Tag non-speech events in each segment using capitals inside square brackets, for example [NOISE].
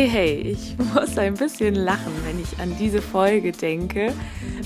Hey, hey, ich [LAUGHS] muss ein bisschen lachen, wenn ich an diese Folge denke,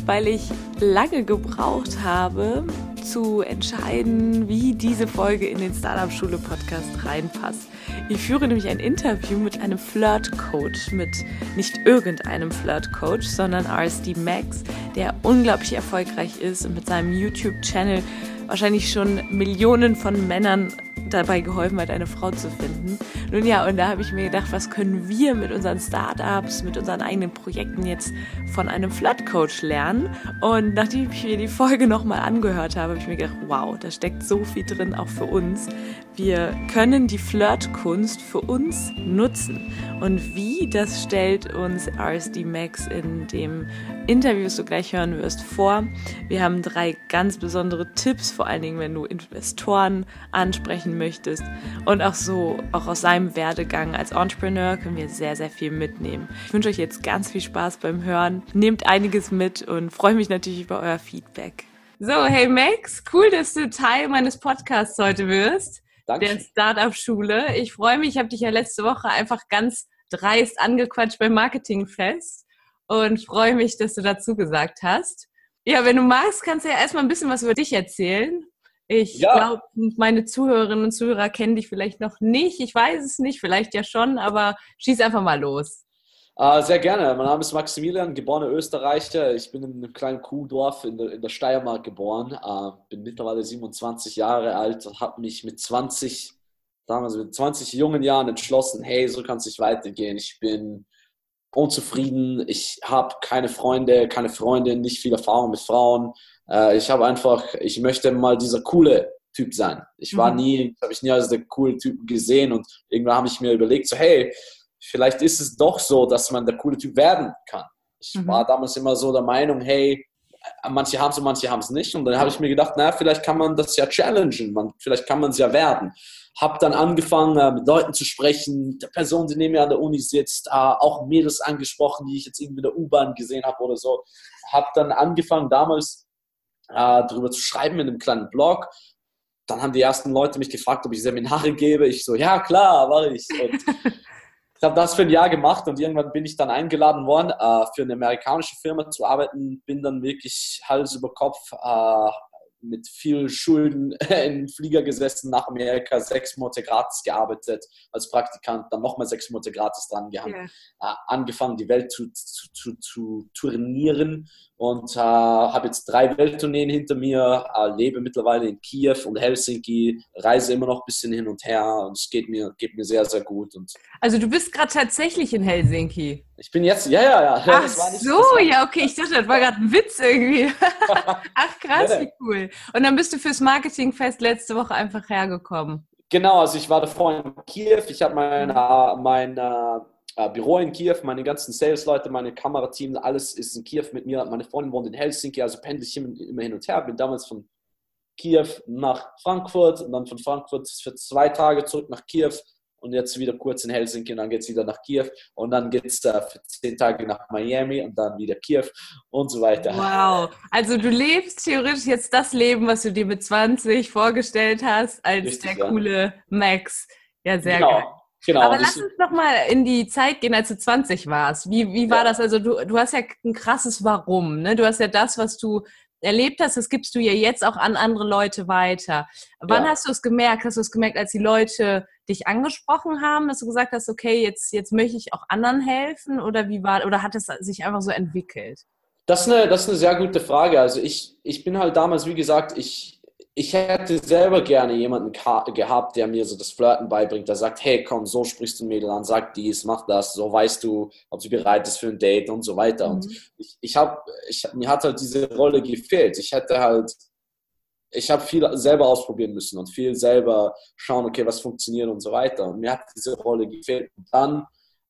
weil ich lange gebraucht habe, zu entscheiden, wie diese Folge in den Startup Schule Podcast reinpasst. Ich führe nämlich ein Interview mit einem Flirt Coach, mit nicht irgendeinem Flirt Coach, sondern RSD Max, der unglaublich erfolgreich ist und mit seinem YouTube Channel wahrscheinlich schon Millionen von Männern dabei geholfen hat, eine Frau zu finden. Nun ja, und da habe ich mir gedacht, was können wir mit unseren Startups, mit unseren eigenen Projekten jetzt von einem Flirt Coach lernen? Und nachdem ich mir die Folge nochmal angehört habe, habe ich mir gedacht, wow, da steckt so viel drin, auch für uns. Wir können die Flirtkunst für uns nutzen. Und wie, das stellt uns RSD Max in dem Interview, das du gleich hören wirst, vor. Wir haben drei ganz besondere Tipps, vor allen Dingen, wenn du Investoren ansprechen möchtest. Und auch so, auch aus seinem Werdegang als Entrepreneur können wir sehr, sehr viel mitnehmen. Ich wünsche euch jetzt ganz viel Spaß beim Hören. Nehmt einiges mit und freue mich natürlich über euer Feedback. So, hey Max, cool, dass du Teil meines Podcasts heute wirst. Danke. der Startup-Schule. Ich freue mich, ich habe dich ja letzte Woche einfach ganz dreist angequatscht beim Marketingfest und freue mich, dass du dazu gesagt hast. Ja, wenn du magst, kannst du ja erstmal ein bisschen was über dich erzählen. Ich ja. glaube, meine Zuhörerinnen und Zuhörer kennen dich vielleicht noch nicht. Ich weiß es nicht, vielleicht ja schon, aber schieß einfach mal los. Uh, sehr gerne. Mein Name ist Maximilian, geborener Österreicher. Ich bin in einem kleinen Kuhdorf in der, in der Steiermark geboren. Uh, bin mittlerweile 27 Jahre alt und habe mich mit 20, damals mit 20 jungen Jahren entschlossen, hey, so kann es nicht weitergehen. Ich bin unzufrieden. Ich habe keine Freunde, keine Freundin, nicht viel Erfahrung mit Frauen. Uh, ich habe einfach, ich möchte mal dieser coole Typ sein. Ich war mhm. nie, habe ich nie als der coole Typ gesehen und irgendwann habe ich mir überlegt, so hey, vielleicht ist es doch so, dass man der coole Typ werden kann. Ich mhm. war damals immer so der Meinung, hey, manche haben es und manche haben es nicht. Und dann habe ich mir gedacht, naja, vielleicht kann man das ja challengen, man, vielleicht kann man es ja werden. Habe dann angefangen, äh, mit Leuten zu sprechen, der Person, die neben mir an der Uni sitzt, äh, auch Mädels angesprochen, die ich jetzt irgendwie in der U-Bahn gesehen habe oder so. Habe dann angefangen, damals äh, darüber zu schreiben in einem kleinen Blog. Dann haben die ersten Leute mich gefragt, ob ich Seminare gebe. Ich so, ja klar, war ich. Und ich [LAUGHS] habe das für ein Jahr gemacht und irgendwann bin ich dann eingeladen worden, äh, für eine amerikanische Firma zu arbeiten. Bin dann wirklich Hals über Kopf äh, mit viel Schulden [LAUGHS] in Flieger gesessen nach Amerika, sechs Monate gratis gearbeitet als Praktikant, dann nochmal sechs Monate gratis dran gehabt, yeah. äh, angefangen die Welt zu, zu, zu, zu turnieren und äh, habe jetzt drei Welttourneen hinter mir, äh, lebe mittlerweile in Kiew und Helsinki, reise immer noch ein bisschen hin und her und es geht mir, geht mir sehr, sehr gut. Und also du bist gerade tatsächlich in Helsinki? Ich bin jetzt, ja, ja, ja. Ach nicht, so, ja, okay, ich dachte, das war gerade ein Witz irgendwie. [LAUGHS] Ach krass, [LAUGHS] wie cool. Und dann bist du fürs Marketingfest letzte Woche einfach hergekommen. Genau, also ich war davor in Kiew, ich habe mein, äh, mein äh, äh, Büro in Kiew, meine ganzen Sales-Leute, meine Kamerateam, alles ist in Kiew mit mir. Meine Freundin wohnt in Helsinki, also pendel ich immer hin und her. Bin damals von Kiew nach Frankfurt und dann von Frankfurt für zwei Tage zurück nach Kiew und jetzt wieder kurz in Helsinki und dann geht es wieder nach Kiew und dann geht es äh, für zehn Tage nach Miami und dann wieder Kiew und so weiter. Wow, also du lebst theoretisch jetzt das Leben, was du dir mit 20 vorgestellt hast, als Richtig, der coole Max. Ja, sehr genau. geil. Genau. Aber lass uns noch mal in die Zeit gehen, als du 20 warst. Wie, wie war ja. das? Also du, du hast ja ein krasses Warum. Ne? Du hast ja das, was du erlebt hast, das gibst du ja jetzt auch an andere Leute weiter. Wann ja. hast du es gemerkt? Hast du es gemerkt, als die Leute dich angesprochen haben, dass du gesagt hast, okay, jetzt, jetzt möchte ich auch anderen helfen? Oder wie war, oder hat es sich einfach so entwickelt? Das ist eine, das ist eine sehr gute Frage. Also ich, ich bin halt damals, wie gesagt, ich, ich hätte selber gerne jemanden gehabt, der mir so das Flirten beibringt, der sagt, hey, komm, so sprichst du ein Mädel an, sag dies, mach das, so weißt du, ob sie bereit ist für ein Date und so weiter. Mhm. Und ich, ich habe, ich, mir hat halt diese Rolle gefehlt. Ich hätte halt, ich habe viel selber ausprobieren müssen und viel selber schauen, okay, was funktioniert und so weiter. Und mir hat diese Rolle gefehlt. Und dann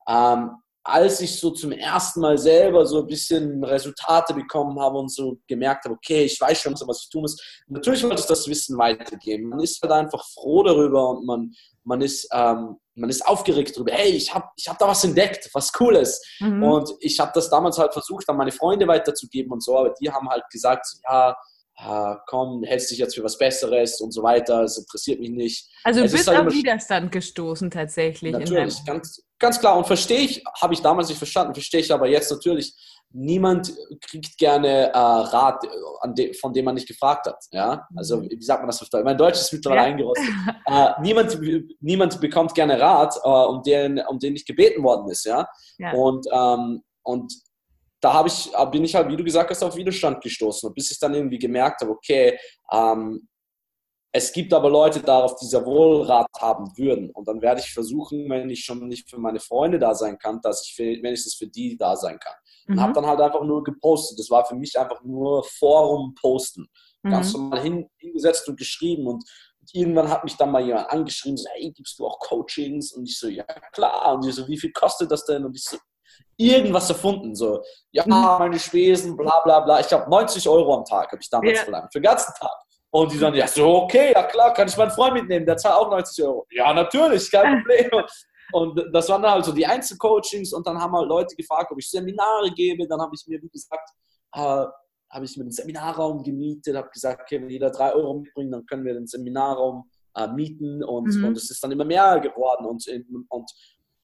ähm, als ich so zum ersten Mal selber so ein bisschen Resultate bekommen habe und so gemerkt habe, okay, ich weiß schon, was ich tun muss. Natürlich wollte ich das Wissen weitergeben. Man ist halt einfach froh darüber und man, man, ist, ähm, man ist aufgeregt darüber. Hey, ich habe ich hab da was entdeckt, was Cooles. Mhm. Und ich habe das damals halt versucht, an meine Freunde weiterzugeben und so, aber die haben halt gesagt, ja, ah, komm, hältst dich jetzt für was Besseres und so weiter, es interessiert mich nicht. Also du bist halt auf Widerstand gestoßen tatsächlich. Natürlich, ganz, ganz klar. Und verstehe ich, habe ich damals nicht verstanden, verstehe ich aber jetzt natürlich, niemand kriegt gerne äh, Rat, de, von dem man nicht gefragt hat. Ja? Also mhm. wie sagt man das auf Deutsch? Mein Deutsch ist mittlerweile ja. eingerostet. [LAUGHS] Äh, niemand, niemand bekommt gerne Rat, äh, um, den, um den nicht gebeten worden ist. Ja? ja. Und, ähm, und da ich, bin ich halt, wie du gesagt hast, auf Widerstand gestoßen. Und bis ich dann irgendwie gemerkt habe, okay, ähm, es gibt aber Leute darauf, die sehr wohl Rat haben würden. Und dann werde ich versuchen, wenn ich schon nicht für meine Freunde da sein kann, dass ich für, wenigstens für die da sein kann. Und mhm. habe dann halt einfach nur gepostet. Das war für mich einfach nur Forum posten. Mhm. Ganz normal hin, hingesetzt und geschrieben. Und, und, irgendwann hat mich dann mal jemand angeschrieben, so, hey, gibst du auch Coachings? Und ich so, ja klar. Und ich so, wie viel kostet das denn? Und ich so, irgendwas erfunden. So, ja, mhm. meine Spesen, bla bla bla. Ich habe 90 Euro am Tag, habe ich damals ja. verlangt, für den ganzen Tag. Und die sagen, ja, so, okay, ja klar, kann ich meinen Freund mitnehmen, der zahlt auch 90 Euro. Ja, natürlich, kein Problem. Und das waren dann halt so die Einzelcoachings und dann haben halt Leute gefragt, ob ich Seminare gebe. Dann habe ich mir, wie gesagt, äh, habe ich mir den Seminarraum gemietet, habe gesagt, okay, wenn jeder drei Euro mitbringt, dann können wir den Seminarraum äh, mieten und, mhm. und es ist dann immer mehr geworden und, und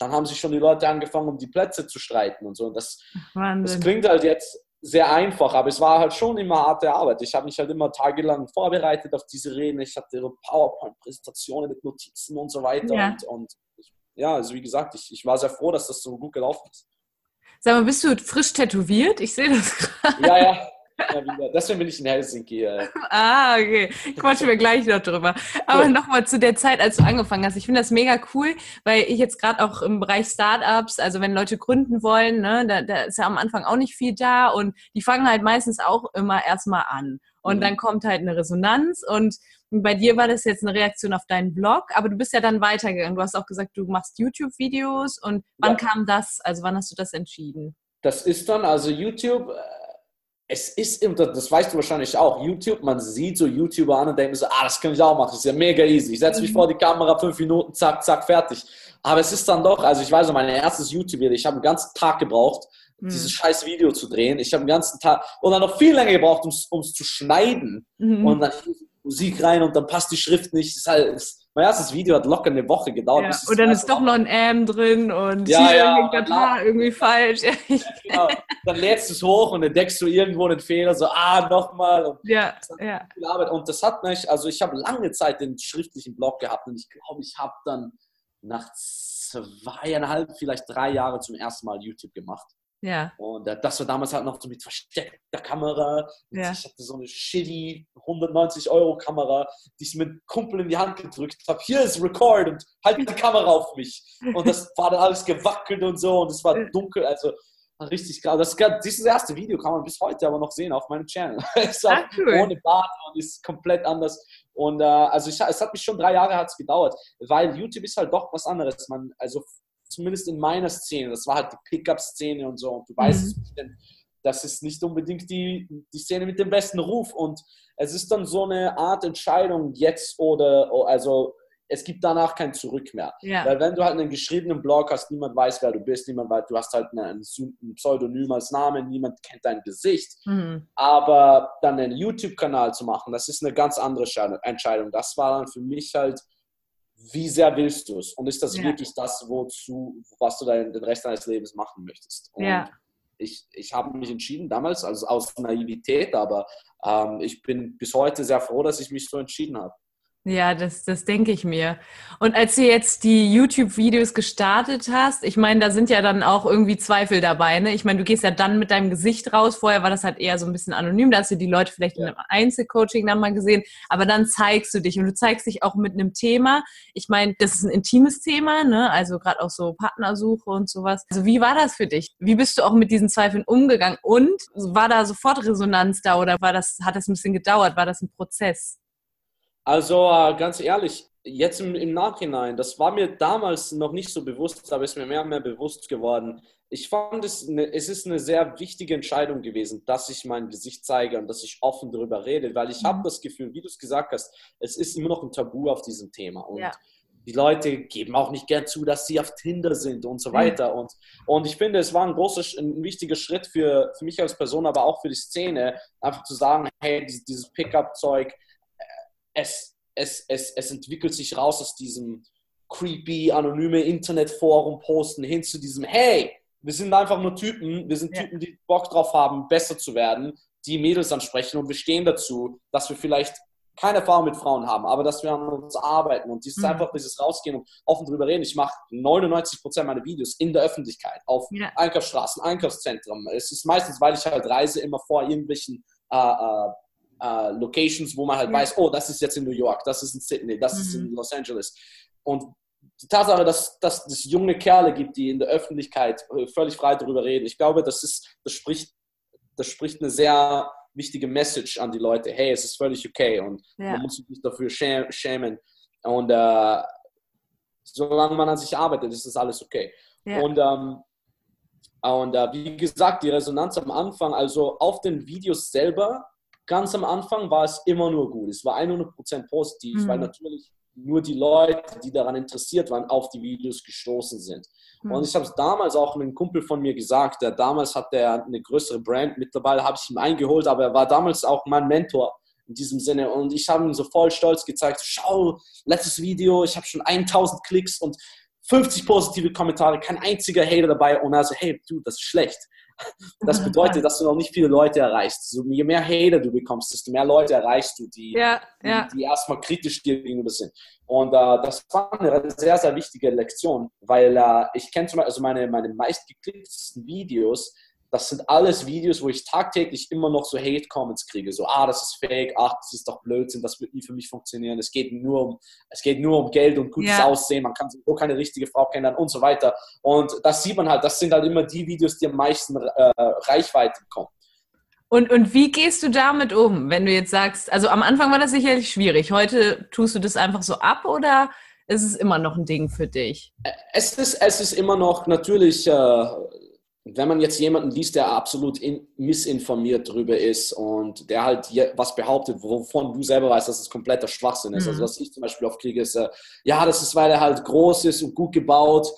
dann haben sich schon die Leute angefangen, um die Plätze zu streiten und so. Und das, das klingt halt jetzt sehr einfach, aber es war halt schon immer harte Arbeit. Ich habe mich halt immer tagelang vorbereitet auf diese Reden. Ich hatte PowerPoint-Präsentationen mit Notizen und so weiter. Ja. Und, und ja, also wie gesagt, ich, ich war sehr froh, dass das so gut gelaufen ist. Sag mal, bist du frisch tätowiert? Ich sehe das gerade. Ja, ja. Deswegen bin ich in Helsinki. [LAUGHS] Ah, okay. Quatschen wir gleich noch drüber. Aber cool. nochmal zu der Zeit, als du angefangen hast. Ich finde das mega cool, weil ich jetzt gerade auch im Bereich Startups, also wenn Leute gründen wollen, ne, da, da ist ja am Anfang auch nicht viel da und die fangen halt meistens auch immer erstmal an. Und mhm. dann kommt halt eine Resonanz und bei dir war das jetzt eine Reaktion auf deinen Blog, aber du bist ja dann weitergegangen. Du hast auch gesagt, du machst YouTube-Videos und wann ja. kam das? Also wann hast du das entschieden? Das ist dann, also YouTube, äh, es ist, das weißt du wahrscheinlich auch, YouTube, man sieht so YouTuber an und denkt so, ah, das kann ich auch machen, das ist ja mega easy. Ich setze mich mhm. vor die Kamera, fünf Minuten, zack, zack, fertig. Aber es ist dann doch, also ich weiß noch, mein erstes YouTube-Video, ich habe einen ganzen Tag gebraucht, mhm. dieses scheiß Video zu drehen. Ich habe einen ganzen Tag und dann noch viel länger gebraucht, um es zu schneiden. Mhm. Und dann Musik rein und dann passt die Schrift nicht. Das ist halt, das, mein erstes Video hat locker eine Woche gedauert. Ja, und dann ist doch noch ein M drin und ja, hier ja, das Haar irgendwie falsch. [LAUGHS] genau. Dann lädst du es hoch und entdeckst du irgendwo einen Fehler, so, ah, nochmal. Ja, ja. Und das hat mich, also ich habe lange Zeit den schriftlichen Blog gehabt und ich glaube, ich habe dann nach zweieinhalb, vielleicht drei Jahren zum ersten Mal YouTube gemacht. Ja. Und äh, das war damals halt noch so mit versteckter Kamera. Ja. Ich hatte so eine shitty 190 Euro Kamera, die ich mit Kumpel in die Hand gedrückt habe. Hier ist Record und halt die Kamera auf mich. Und das war dann alles gewackelt und so und es war dunkel. Also richtig geil. Das, dieses erste Video kann man bis heute aber noch sehen auf meinem Channel. [LAUGHS] ist auch cool. ohne Bart und ist komplett anders. Und äh, also ich, es hat mich schon drei Jahre hat's gedauert, weil YouTube ist halt doch was anderes. Man, also zumindest in meiner Szene, das war halt die Pickup-Szene und so. Und du weißt, mhm. das ist nicht unbedingt die, die Szene mit dem besten Ruf. Und es ist dann so eine Art Entscheidung, jetzt oder, also es gibt danach kein Zurück mehr. Ja. Weil wenn du halt einen geschriebenen Blog hast, niemand weiß, wer du bist, niemand weiß, du hast halt ein Pseudonym als Name, niemand kennt dein Gesicht. Mhm. Aber dann einen YouTube-Kanal zu machen, das ist eine ganz andere Entscheidung. Das war dann für mich halt wie sehr willst du es? Und ist das ja. wirklich das, wozu, was du dein, den Rest deines Lebens machen möchtest? Und ja. ich, ich habe mich entschieden damals, also aus Naivität, aber ähm, ich bin bis heute sehr froh, dass ich mich so entschieden habe. Ja, das, das denke ich mir. Und als du jetzt die YouTube-Videos gestartet hast, ich meine, da sind ja dann auch irgendwie Zweifel dabei. Ne? Ich meine, du gehst ja dann mit deinem Gesicht raus. Vorher war das halt eher so ein bisschen anonym. Da hast du die Leute vielleicht ja. in einem Einzelcoaching dann mal gesehen. Aber dann zeigst du dich und du zeigst dich auch mit einem Thema. Ich meine, das ist ein intimes Thema, ne? also gerade auch so Partnersuche und sowas. Also wie war das für dich? Wie bist du auch mit diesen Zweifeln umgegangen? Und war da sofort Resonanz da oder war das, hat das ein bisschen gedauert? War das ein Prozess? Also äh, ganz ehrlich, jetzt im, im, Nachhinein, das war mir damals noch nicht so bewusst, aber ist mir mehr und mehr bewusst geworden. Ich fand es, eine, es ist eine sehr wichtige Entscheidung gewesen, dass ich mein Gesicht zeige und dass ich offen darüber rede, weil ich mhm. habe das Gefühl, wie du es gesagt hast, es ist immer noch ein Tabu auf diesem Thema. Und ja. die Leute geben auch nicht gern zu, dass sie auf Tinder sind und so mhm. weiter. Mhm. Und, und ich finde, es war ein großer, ein wichtiger Schritt für, für mich als Person, aber auch für die Szene, einfach zu sagen, hey, dieses, Pickup-Zeug, es, es, es, es entwickelt sich raus aus diesem creepy, anonyme Internetforum posten hin zu diesem, hey, wir sind einfach nur Typen, wir sind Typen, die Bock drauf haben, besser zu werden, die Mädels ansprechen und wir stehen dazu, dass wir vielleicht keine Erfahrung mit Frauen haben, aber dass wir an uns arbeiten und dieses mhm. einfach dieses Rausgehen und offen drüber reden. Ich mache 99 Prozent meiner Videos in der Öffentlichkeit, auf ja. Einkaufsstraßen, Einkaufszentren. Es ist meistens, weil ich halt reise, immer vor irgendwelchen äh, äh, äh, Locations, wo man halt ja. weiß, oh, das ist jetzt in New York, das ist in Sydney, das mhm. ist in mhm. Los Angeles. Und die Tatsache, dass, dass es junge Kerle gibt, die in der Öffentlichkeit äh, völlig frei darüber reden, ich glaube, das, ist, das, spricht, das spricht eine sehr wichtige Message an die Leute. Hey, es ist völlig okay und ja. man muss sich nicht dafür schämen. Und äh, solange man an sich arbeitet, ist das alles okay. Ja. Und, ähm, und äh, wie gesagt, die Resonanz am Anfang, also auf den Videos selber, ganz am Anfang war es immer nur gut. Es war 100% positiv, mhm. weil natürlich nur die Leute, die daran interessiert waren, auf die Videos gestoßen sind. Mhm. Und ich habe es damals auch einem Kumpel von mir gesagt, der damals hat der eine größere Brand, mittlerweile habe ich ihn eingeholt, aber er war damals auch mein Mentor in diesem Sinne. Und ich habe ihm so voll stolz gezeigt, schau, letztes Video, ich habe schon 1000 Klicks und 50 positive Kommentare, kein einziger Hater dabei. Und er so, hey, du, das ist schlecht. Das bedeutet, dass du noch nicht viele Leute erreichst. So, je mehr Hater du bekommst, desto mehr Leute erreichst du, die, ja, ja. die, die, erstmal kritisch dir gegenüber sind. Und äh, das war eine sehr, sehr wichtige Lektion, weil äh, ich kenne zum Beispiel, also meine, meine meistgeklicktesten Videos das sind alles Videos, wo ich tagtäglich immer noch so Hate-Comments kriege. So, ah, das ist fake, ach, das ist doch Blödsinn, das wird nie für mich funktionieren. Es geht nur um, es geht nur um Geld und gutes ja. Aussehen, man kann so keine richtige Frau kennenlernen und so weiter. Und das sieht man halt, das sind halt immer die Videos, die am meisten äh, Reichweite bekommen. Und, und wie gehst du damit um, wenn du jetzt sagst, also am Anfang war das sicherlich schwierig, heute tust du das einfach so ab oder ist es immer noch ein Ding für dich? Es ist, es ist immer noch natürlich äh, wenn man jetzt jemanden liest, der absolut in, missinformiert darüber ist und der halt was behauptet, wovon du selber weißt, dass es kompletter Schwachsinn ist. Also mhm. Also was ich zum Beispiel oft kriege, ist, äh, ja, das ist, weil er halt groß ist und gut gebaut.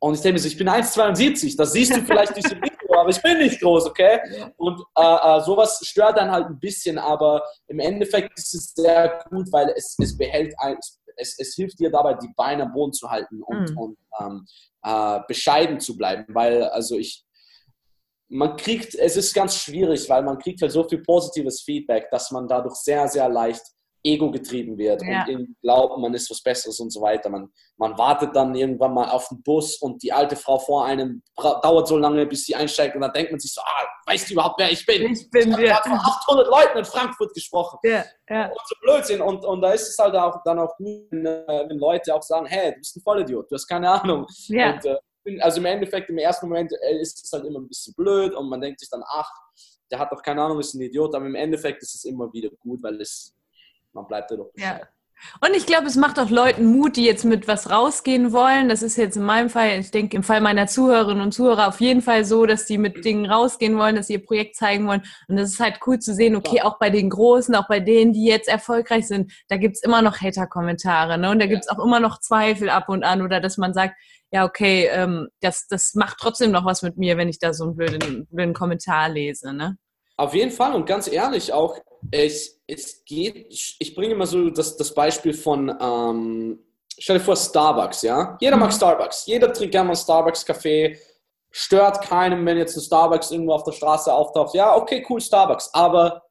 Und ich denke mir ich bin 1,72, das siehst du vielleicht durch das [LAUGHS] Video, aber ich bin nicht groß, okay? Ja. Und äh, äh, sowas stört dann halt ein bisschen, aber im Endeffekt ist es sehr gut, weil es, es behält ein, es, es hilft dir dabei, die Beine am Boden zu halten und, mhm. und ähm, äh, bescheiden zu bleiben, weil also ich, man kriegt, es ist ganz schwierig, weil man kriegt halt so viel positives Feedback, dass man dadurch sehr, sehr leicht ego getrieben wird ja. und glaubt, man ist was Besseres und so weiter. Man, man wartet dann irgendwann mal auf den Bus und die alte Frau vor einem dauert so lange, bis sie einsteigt und dann denkt man sich so, ah, weißt du überhaupt, wer ich bin? Ich bin ich habe vor 800 Leuten in Frankfurt gesprochen. Ja, ja. Und so Blödsinn. Und, und da ist es halt auch dann auch gut, wenn, äh, Leute auch sagen, hey, du bist ein Vollidiot, du hast keine Ahnung. Ja. Und, äh, also im Endeffekt, im ersten Moment äh, ist es halt immer ein bisschen blöd und man denkt sich dann, ach, der hat doch keine Ahnung, ist ein Idiot, aber im Endeffekt ist es immer wieder gut, weil es man bleibt ja doch Ja. Und ich glaube, es macht auch Leuten Mut, die jetzt mit was rausgehen wollen. Das ist jetzt in meinem Fall, ich denke im Fall meiner Zuhörerinnen und Zuhörer auf jeden Fall so, dass die mit Dingen rausgehen wollen, dass sie ihr Projekt zeigen wollen. Und das ist halt cool zu sehen, okay, auch bei den Großen, auch bei denen, die jetzt erfolgreich sind, da gibt's immer noch Hater-Kommentare. Ne? Und da gibt's auch immer noch Zweifel ab und an oder dass man sagt, ja, okay, ähm, das, das macht trotzdem noch was mit mir, wenn ich da so einen blöden, blöden Kommentar lese. Ne? Auf jeden Fall und ganz ehrlich auch, es, es geht, ich bringe mal so das, das Beispiel von, ähm, stell dir vor, Starbucks, ja? Jeder mag mhm. Starbucks, jeder trinkt gerne mal Starbucks-Kaffee, stört keinem, wenn jetzt ein Starbucks irgendwo auf der Straße auftaucht. Ja, okay, cool, Starbucks, aber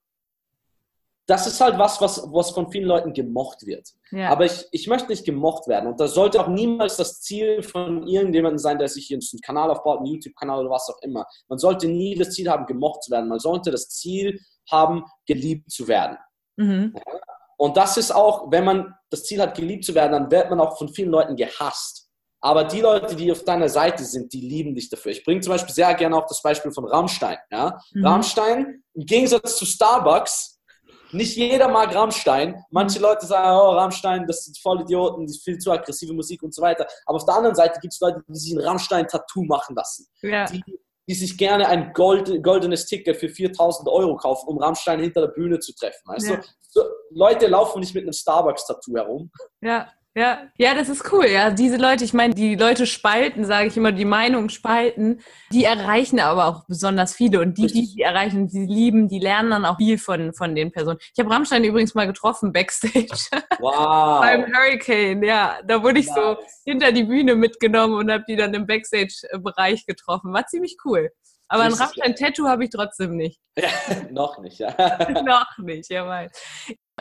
das ist halt was, was, was von vielen Leuten gemocht wird. Ja. Aber ich, ich möchte nicht gemocht werden. Und das sollte auch niemals das Ziel von irgendjemandem sein, der sich hier einen Kanal aufbaut, einen YouTube-Kanal oder was auch immer. Man sollte nie das Ziel haben, gemocht zu werden. Man sollte das Ziel haben, geliebt zu werden. Mhm. Und das ist auch, wenn man das Ziel hat, geliebt zu werden, dann wird man auch von vielen Leuten gehasst. Aber die Leute, die auf deiner Seite sind, die lieben dich dafür. Ich bringe zum Beispiel sehr gerne auch das Beispiel von Rammstein. Ja? Mhm. Rammstein, im Gegensatz zu Starbucks, nicht jeder mag Rammstein. Manche Leute sagen, oh, Rammstein, das sind voll Idioten, die viel zu aggressive Musik und so weiter. Aber auf der anderen Seite gibt es Leute, die sich ein Rammstein-Tattoo machen lassen. Ja. Die, die sich gerne ein Gold, goldenes Ticket für 4000 Euro kaufen, um Rammstein hinter der Bühne zu treffen. Weißt ja. So, Leute laufen nicht mit einem Starbucks-Tattoo herum. Ja, ja, ja, das ist cool. Ja, diese Leute, ich meine, die Leute spalten, sage ich immer, die Meinung spalten, die erreichen aber auch besonders viele und die, die die erreichen, die lieben, die lernen dann auch viel von, von den Personen. Ich habe Rammstein übrigens mal getroffen backstage. [LAUGHS] Wow. Beim Hurricane, ja. Da wurde ich nice. so hinter die Bühne mitgenommen und habe die dann im Backstage-Bereich getroffen. War ziemlich cool. Aber ein Rammstein-Tattoo habe ich trotzdem nicht. Ja, [LAUGHS] noch nicht, ja. [LAUGHS] noch nicht, jawohl.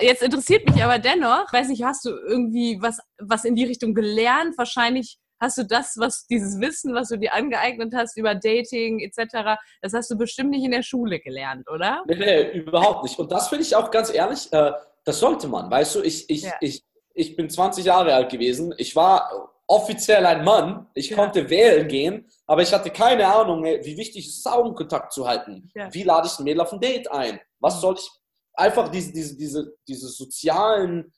Jetzt interessiert mich aber dennoch, weiß nicht, hast du irgendwie was, was in die Richtung gelernt? Wahrscheinlich hast du das, was dieses Wissen, was du dir angeeignet hast über Dating etc., das hast du bestimmt nicht in der Schule gelernt, oder? Nee, nee, überhaupt nicht. Und das finde ich auch ganz ehrlich, äh, das sollte man. Weißt du, ich, ich, ja. ich, ich bin 20 Jahre alt gewesen. Ich war offiziell ein Mann. Ich ja. konnte wählen gehen, aber ich hatte keine Ahnung, wie wichtig es ist, Augenkontakt zu halten. Ja. Wie lade ich ein Mädel auf ein Date ein? Was mhm. soll ich einfach diese, diese, diese, diese sozialen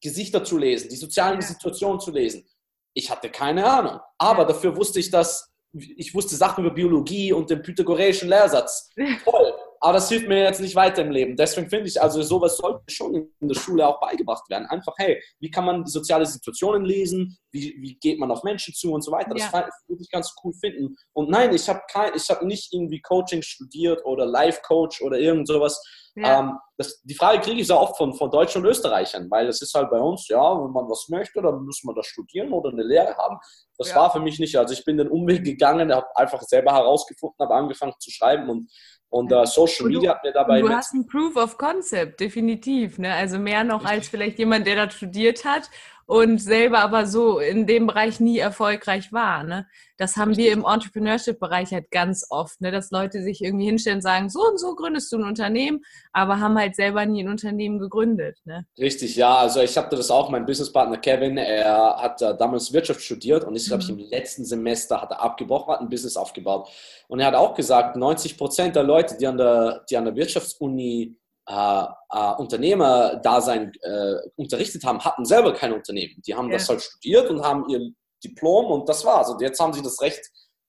Gesichter zu lesen, die sozialen. Situationen zu lesen. Ich hatte keine Ahnung. Aber dafür wusste ich, dass ich wusste Sachen über Biologie und den pythagoreischen Lehrsatz. [LAUGHS] Toll. Aber das hilft mir jetzt nicht weiter im Leben. Deswegen finde ich, also sowas sollte schon in der Schule auch beigebracht werden. Einfach, hey, wie kann man soziale Situationen lesen? Wie, wie geht man auf Menschen zu und so weiter? Das ja. würde ich ganz cool finden. Und nein, ich habe hab nicht irgendwie Coaching studiert oder Life-Coach oder irgend sowas. Ja. Ähm, das, die Frage kriege ich sehr oft von, von Deutschen und Österreichern, weil es ist halt bei uns, ja, wenn man was möchte, dann muss man das studieren oder eine Lehre haben. Das ja. war für mich nicht. Also ich bin den Umweg gegangen, habe einfach selber herausgefunden, habe angefangen zu schreiben und, und uh, Social und Media hat mir dabei. Du hast ein Proof of Concept, definitiv. Ne? Also mehr noch als vielleicht jemand, der da studiert hat und selber aber so in dem Bereich nie erfolgreich war. Ne? Das haben wir im Entrepreneurship-Bereich halt ganz oft, ne? dass Leute sich irgendwie hinstellen und sagen, so und so gründest du ein Unternehmen, aber haben halt selber nie ein Unternehmen gegründet. Ne? Richtig, ja. Also ich hatte das auch, mein Businesspartner Kevin, er hat äh, damals Wirtschaft studiert und ich glaube, mhm. im letzten Semester hat er abgebrochen, hat ein Business aufgebaut. Und er hat auch gesagt, 90 Prozent der Leute, die an der, die an der Wirtschaftsuni äh, äh, Unternehmerdasein äh, unterrichtet haben, hatten selber kein Unternehmen. Die haben ja. das halt studiert und haben ihr Diplom und das war's. Und jetzt haben sie das Recht,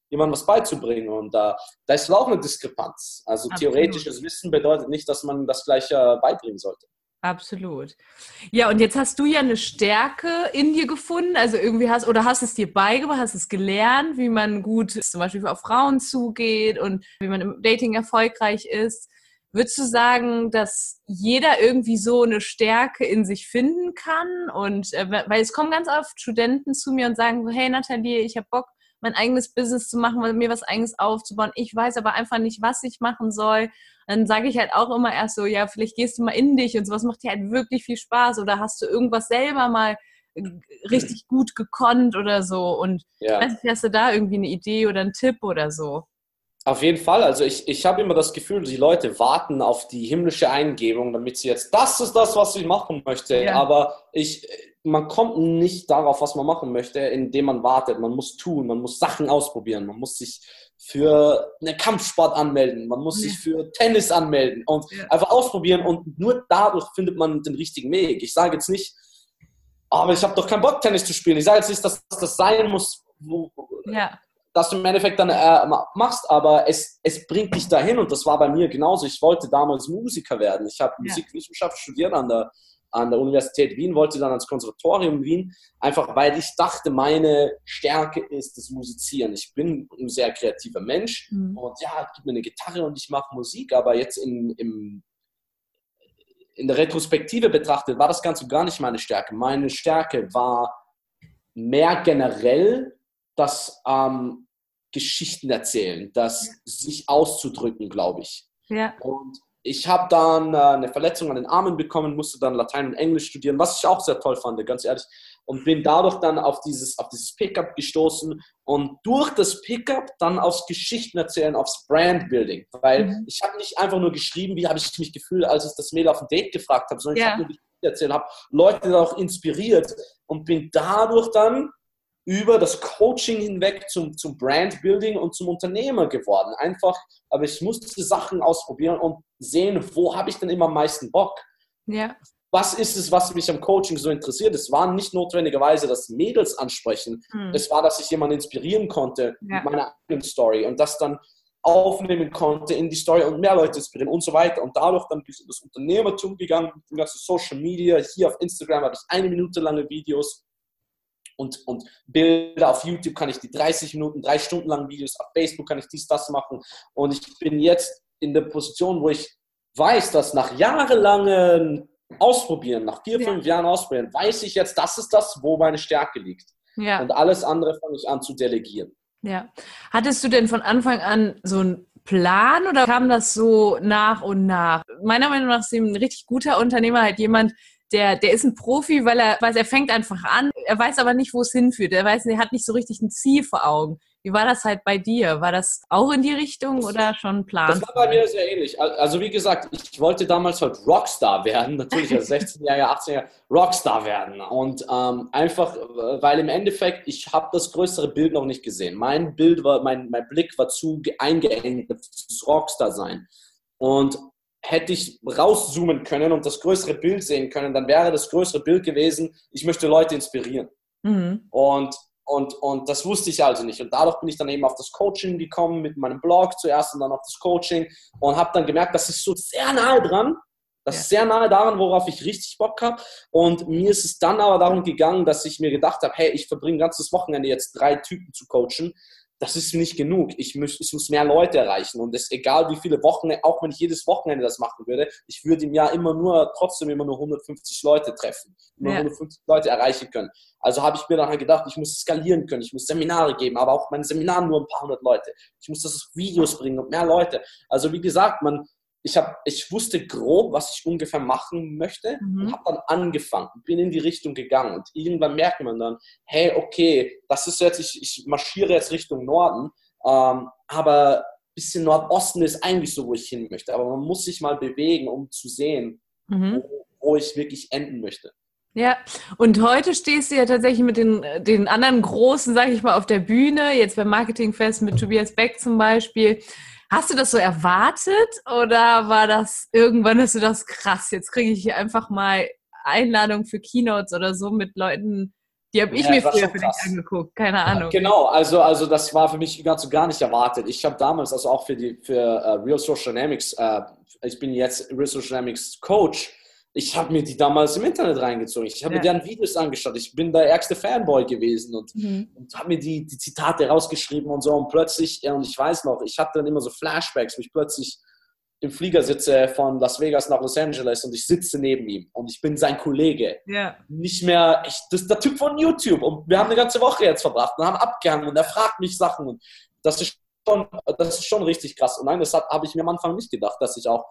jemandem was beizubringen. Und da, da ist auch eine Diskrepanz. Also Absolut. theoretisches Wissen bedeutet nicht, dass man das gleich beibringen sollte. Absolut. Ja, und jetzt hast du ja eine Stärke in dir gefunden, also irgendwie hast oder hast es dir beigebracht, hast es gelernt, wie man gut zum Beispiel auf Frauen zugeht und wie man im Dating erfolgreich ist. Würdest du sagen, dass jeder irgendwie so eine Stärke in sich finden kann? Und äh, weil es kommen ganz oft Studenten zu mir und sagen so, hey Nathalie, ich habe Bock, mein eigenes Business zu machen, mir was eigenes aufzubauen. Ich weiß aber einfach nicht, was ich machen soll. Dann sage ich halt auch immer erst so, ja, vielleicht gehst du mal in dich und sowas macht dir halt wirklich viel Spaß oder hast du irgendwas selber mal äh, richtig gut gekonnt oder so und ja. weiß nicht, hast du da irgendwie eine Idee oder einen Tipp oder so? Auf jeden Fall. Also ich, ich habe immer das Gefühl, die Leute warten auf die himmlische Eingebung, damit sie jetzt, das ist das, was ich machen möchte. Ja. Aber ich, man kommt nicht darauf, was man machen möchte, indem man wartet. Man muss tun, man muss Sachen ausprobieren, man muss sich für einen Kampfsport anmelden, man muss ja. sich für Tennis anmelden und ja. einfach ausprobieren und nur dadurch findet man den richtigen Weg. Ich sage jetzt nicht, aber ich habe doch keinen Bock, Tennis zu spielen. Ich sage jetzt nicht, dass das sein muss, wo, ja dass du im Endeffekt dann äh, machst, aber es, es bringt dich dahin und das war bei mir genauso. Ich wollte damals Musiker werden. Ich habe ja. Musikwissenschaft studiert an der, an der Universität Wien, wollte dann ans Konservatorium Wien, einfach weil ich dachte, meine Stärke ist das Musizieren. Ich bin ein sehr kreativer Mensch mhm. und ja, gib mir eine Gitarre und ich mache Musik, aber jetzt in, im, in der Retrospektive betrachtet war das Ganze gar nicht meine Stärke. Meine Stärke war mehr generell das ähm, Geschichten erzählen, das ja. sich auszudrücken, glaube ich. Ja. Und ich habe dann äh, eine Verletzung an den Armen bekommen, musste dann Latein und Englisch studieren, was ich auch sehr toll fand, ganz ehrlich. Und bin dadurch dann auf dieses, auf dieses Pickup gestoßen und durch das Pickup dann aufs Geschichten erzählen, aufs Brandbuilding. Weil mhm. ich habe nicht einfach nur geschrieben, wie habe ich mich gefühlt, als ich das Mädel auf ein Date gefragt habe, sondern ja. ich habe nur Geschichten erzählt, habe Leute auch inspiriert und bin dadurch dann über das Coaching hinweg zum, zum Brandbuilding und zum Unternehmer geworden. Einfach, aber ich musste Sachen ausprobieren und sehen, wo habe ich denn immer am meisten Bock. Ja. Was ist es, was mich am Coaching so interessiert? Es war nicht notwendigerweise das Mädels ansprechen. Hm. Es war, dass ich jemanden inspirieren konnte ja. mit meiner eigenen Story und das dann aufnehmen konnte in die Story und mehr Leute inspirieren und so weiter. Und dadurch dann bis das Unternehmertum gegangen, die ganze Social Media. Hier auf Instagram habe ich eine Minute lange Videos und, und Bilder auf YouTube kann ich die 30 Minuten, drei Stunden langen Videos, auf Facebook kann ich dies, das machen. Und ich bin jetzt in der Position, wo ich weiß, dass nach jahrelangen Ausprobieren, nach vier, ja. fünf Jahren Ausprobieren, weiß ich jetzt, das ist das, wo meine Stärke liegt. Ja. Und alles andere fange ich an zu delegieren. Ja. Hattest du denn von Anfang an so einen Plan oder kam das so nach und nach? Meiner Meinung nach ist ein richtig guter Unternehmer halt jemand, der, der ist ein Profi, weil er weiß, er fängt einfach an, er weiß aber nicht, wo es hinführt. Er weiß, er hat nicht so richtig ein Ziel vor Augen. Wie war das halt bei dir? War das auch in die Richtung oder schon ein Plan? Das war bei mir sehr ähnlich. Also wie gesagt, ich wollte damals halt Rockstar werden, [LAUGHS] natürlich als 16 Jahre, 18 Jahre Rockstar werden. Und ähm, einfach, weil im Endeffekt, ich habe das größere Bild noch nicht gesehen. Mein Bild war, mein, mein Blick war zu eingeengt, das Rockstar sein. Und hätte ich rauszoomen können und das größere Bild sehen können, dann wäre das größere Bild gewesen, ich möchte Leute inspirieren. Mhm. Und, und, und das wusste ich also nicht. Und dadurch bin ich dann eben auf das Coaching gekommen, mit meinem Blog zuerst und dann auf das Coaching und habe dann gemerkt, das ist so sehr nahe dran. Das ja. ist sehr nahe daran, worauf ich richtig Bock habe. Und mir ist es dann aber darum gegangen, dass ich mir gedacht habe, hey, ich verbringe ein ganzes Wochenende jetzt drei Typen zu coachen das ist nicht genug. Ich muss, ich muss mehr Leute erreichen. Und es egal wie viele Wochen, auch wenn ich jedes Wochenende das machen würde, ich würde im Jahr immer nur, trotzdem immer nur 150 Leute treffen, immer ja. 150 Leute erreichen können. Also habe ich mir dann gedacht, ich muss skalieren können, ich muss Seminare geben, aber auch meine Seminare nur ein paar hundert Leute. Ich muss das auf Videos bringen und mehr Leute. Also wie gesagt, man, ich, hab, ich wusste grob, was ich ungefähr machen möchte mhm. und habe dann angefangen, bin in die Richtung gegangen und irgendwann merkt man dann, hey, okay, das ist jetzt, ich, ich marschiere jetzt Richtung Norden, ähm, aber bisschen Nordosten ist eigentlich so, wo ich hin möchte. Aber man muss sich mal bewegen, um zu sehen, mhm. wo, wo ich wirklich enden möchte. Ja, und heute stehst du ja tatsächlich mit den, den anderen Großen, sag ich mal, auf der Bühne, jetzt beim Marketingfest mit Tobias Beck zum Beispiel. Hast du das so erwartet oder war das irgendwann, hast du das krass, jetzt kriege ich hier einfach mal Einladung für Keynotes oder so mit Leuten, die habe ich ja, mir früher für dich angeguckt, keine Ahnung. Genau, also, also das war für mich ganz gar nicht erwartet. Ich habe damals also auch für die für uh, Real Social Dynamics, uh, ich bin jetzt Real Social Dynamics Coach, ich habe mir die damals im Internet reingezogen. Ich habe ja. mir deren Videos angeschaut. Ich bin der ärgste Fanboy gewesen und, mhm. und habe mir die, die Zitate rausgeschrieben und so. Und plötzlich, ja, und ich weiß noch, ich hatte dann immer so Flashbacks, wo ich plötzlich im Flieger sitze von Las Vegas nach Los Angeles und ich sitze neben ihm und ich bin sein Kollege. Ja. Nicht mehr, ich, das ist der Typ von YouTube und wir haben eine ganze Woche jetzt verbracht und haben abgehangen und er fragt mich Sachen und das ist schon, das ist schon richtig krass. Und nein, das habe ich mir am Anfang nicht gedacht, dass ich auch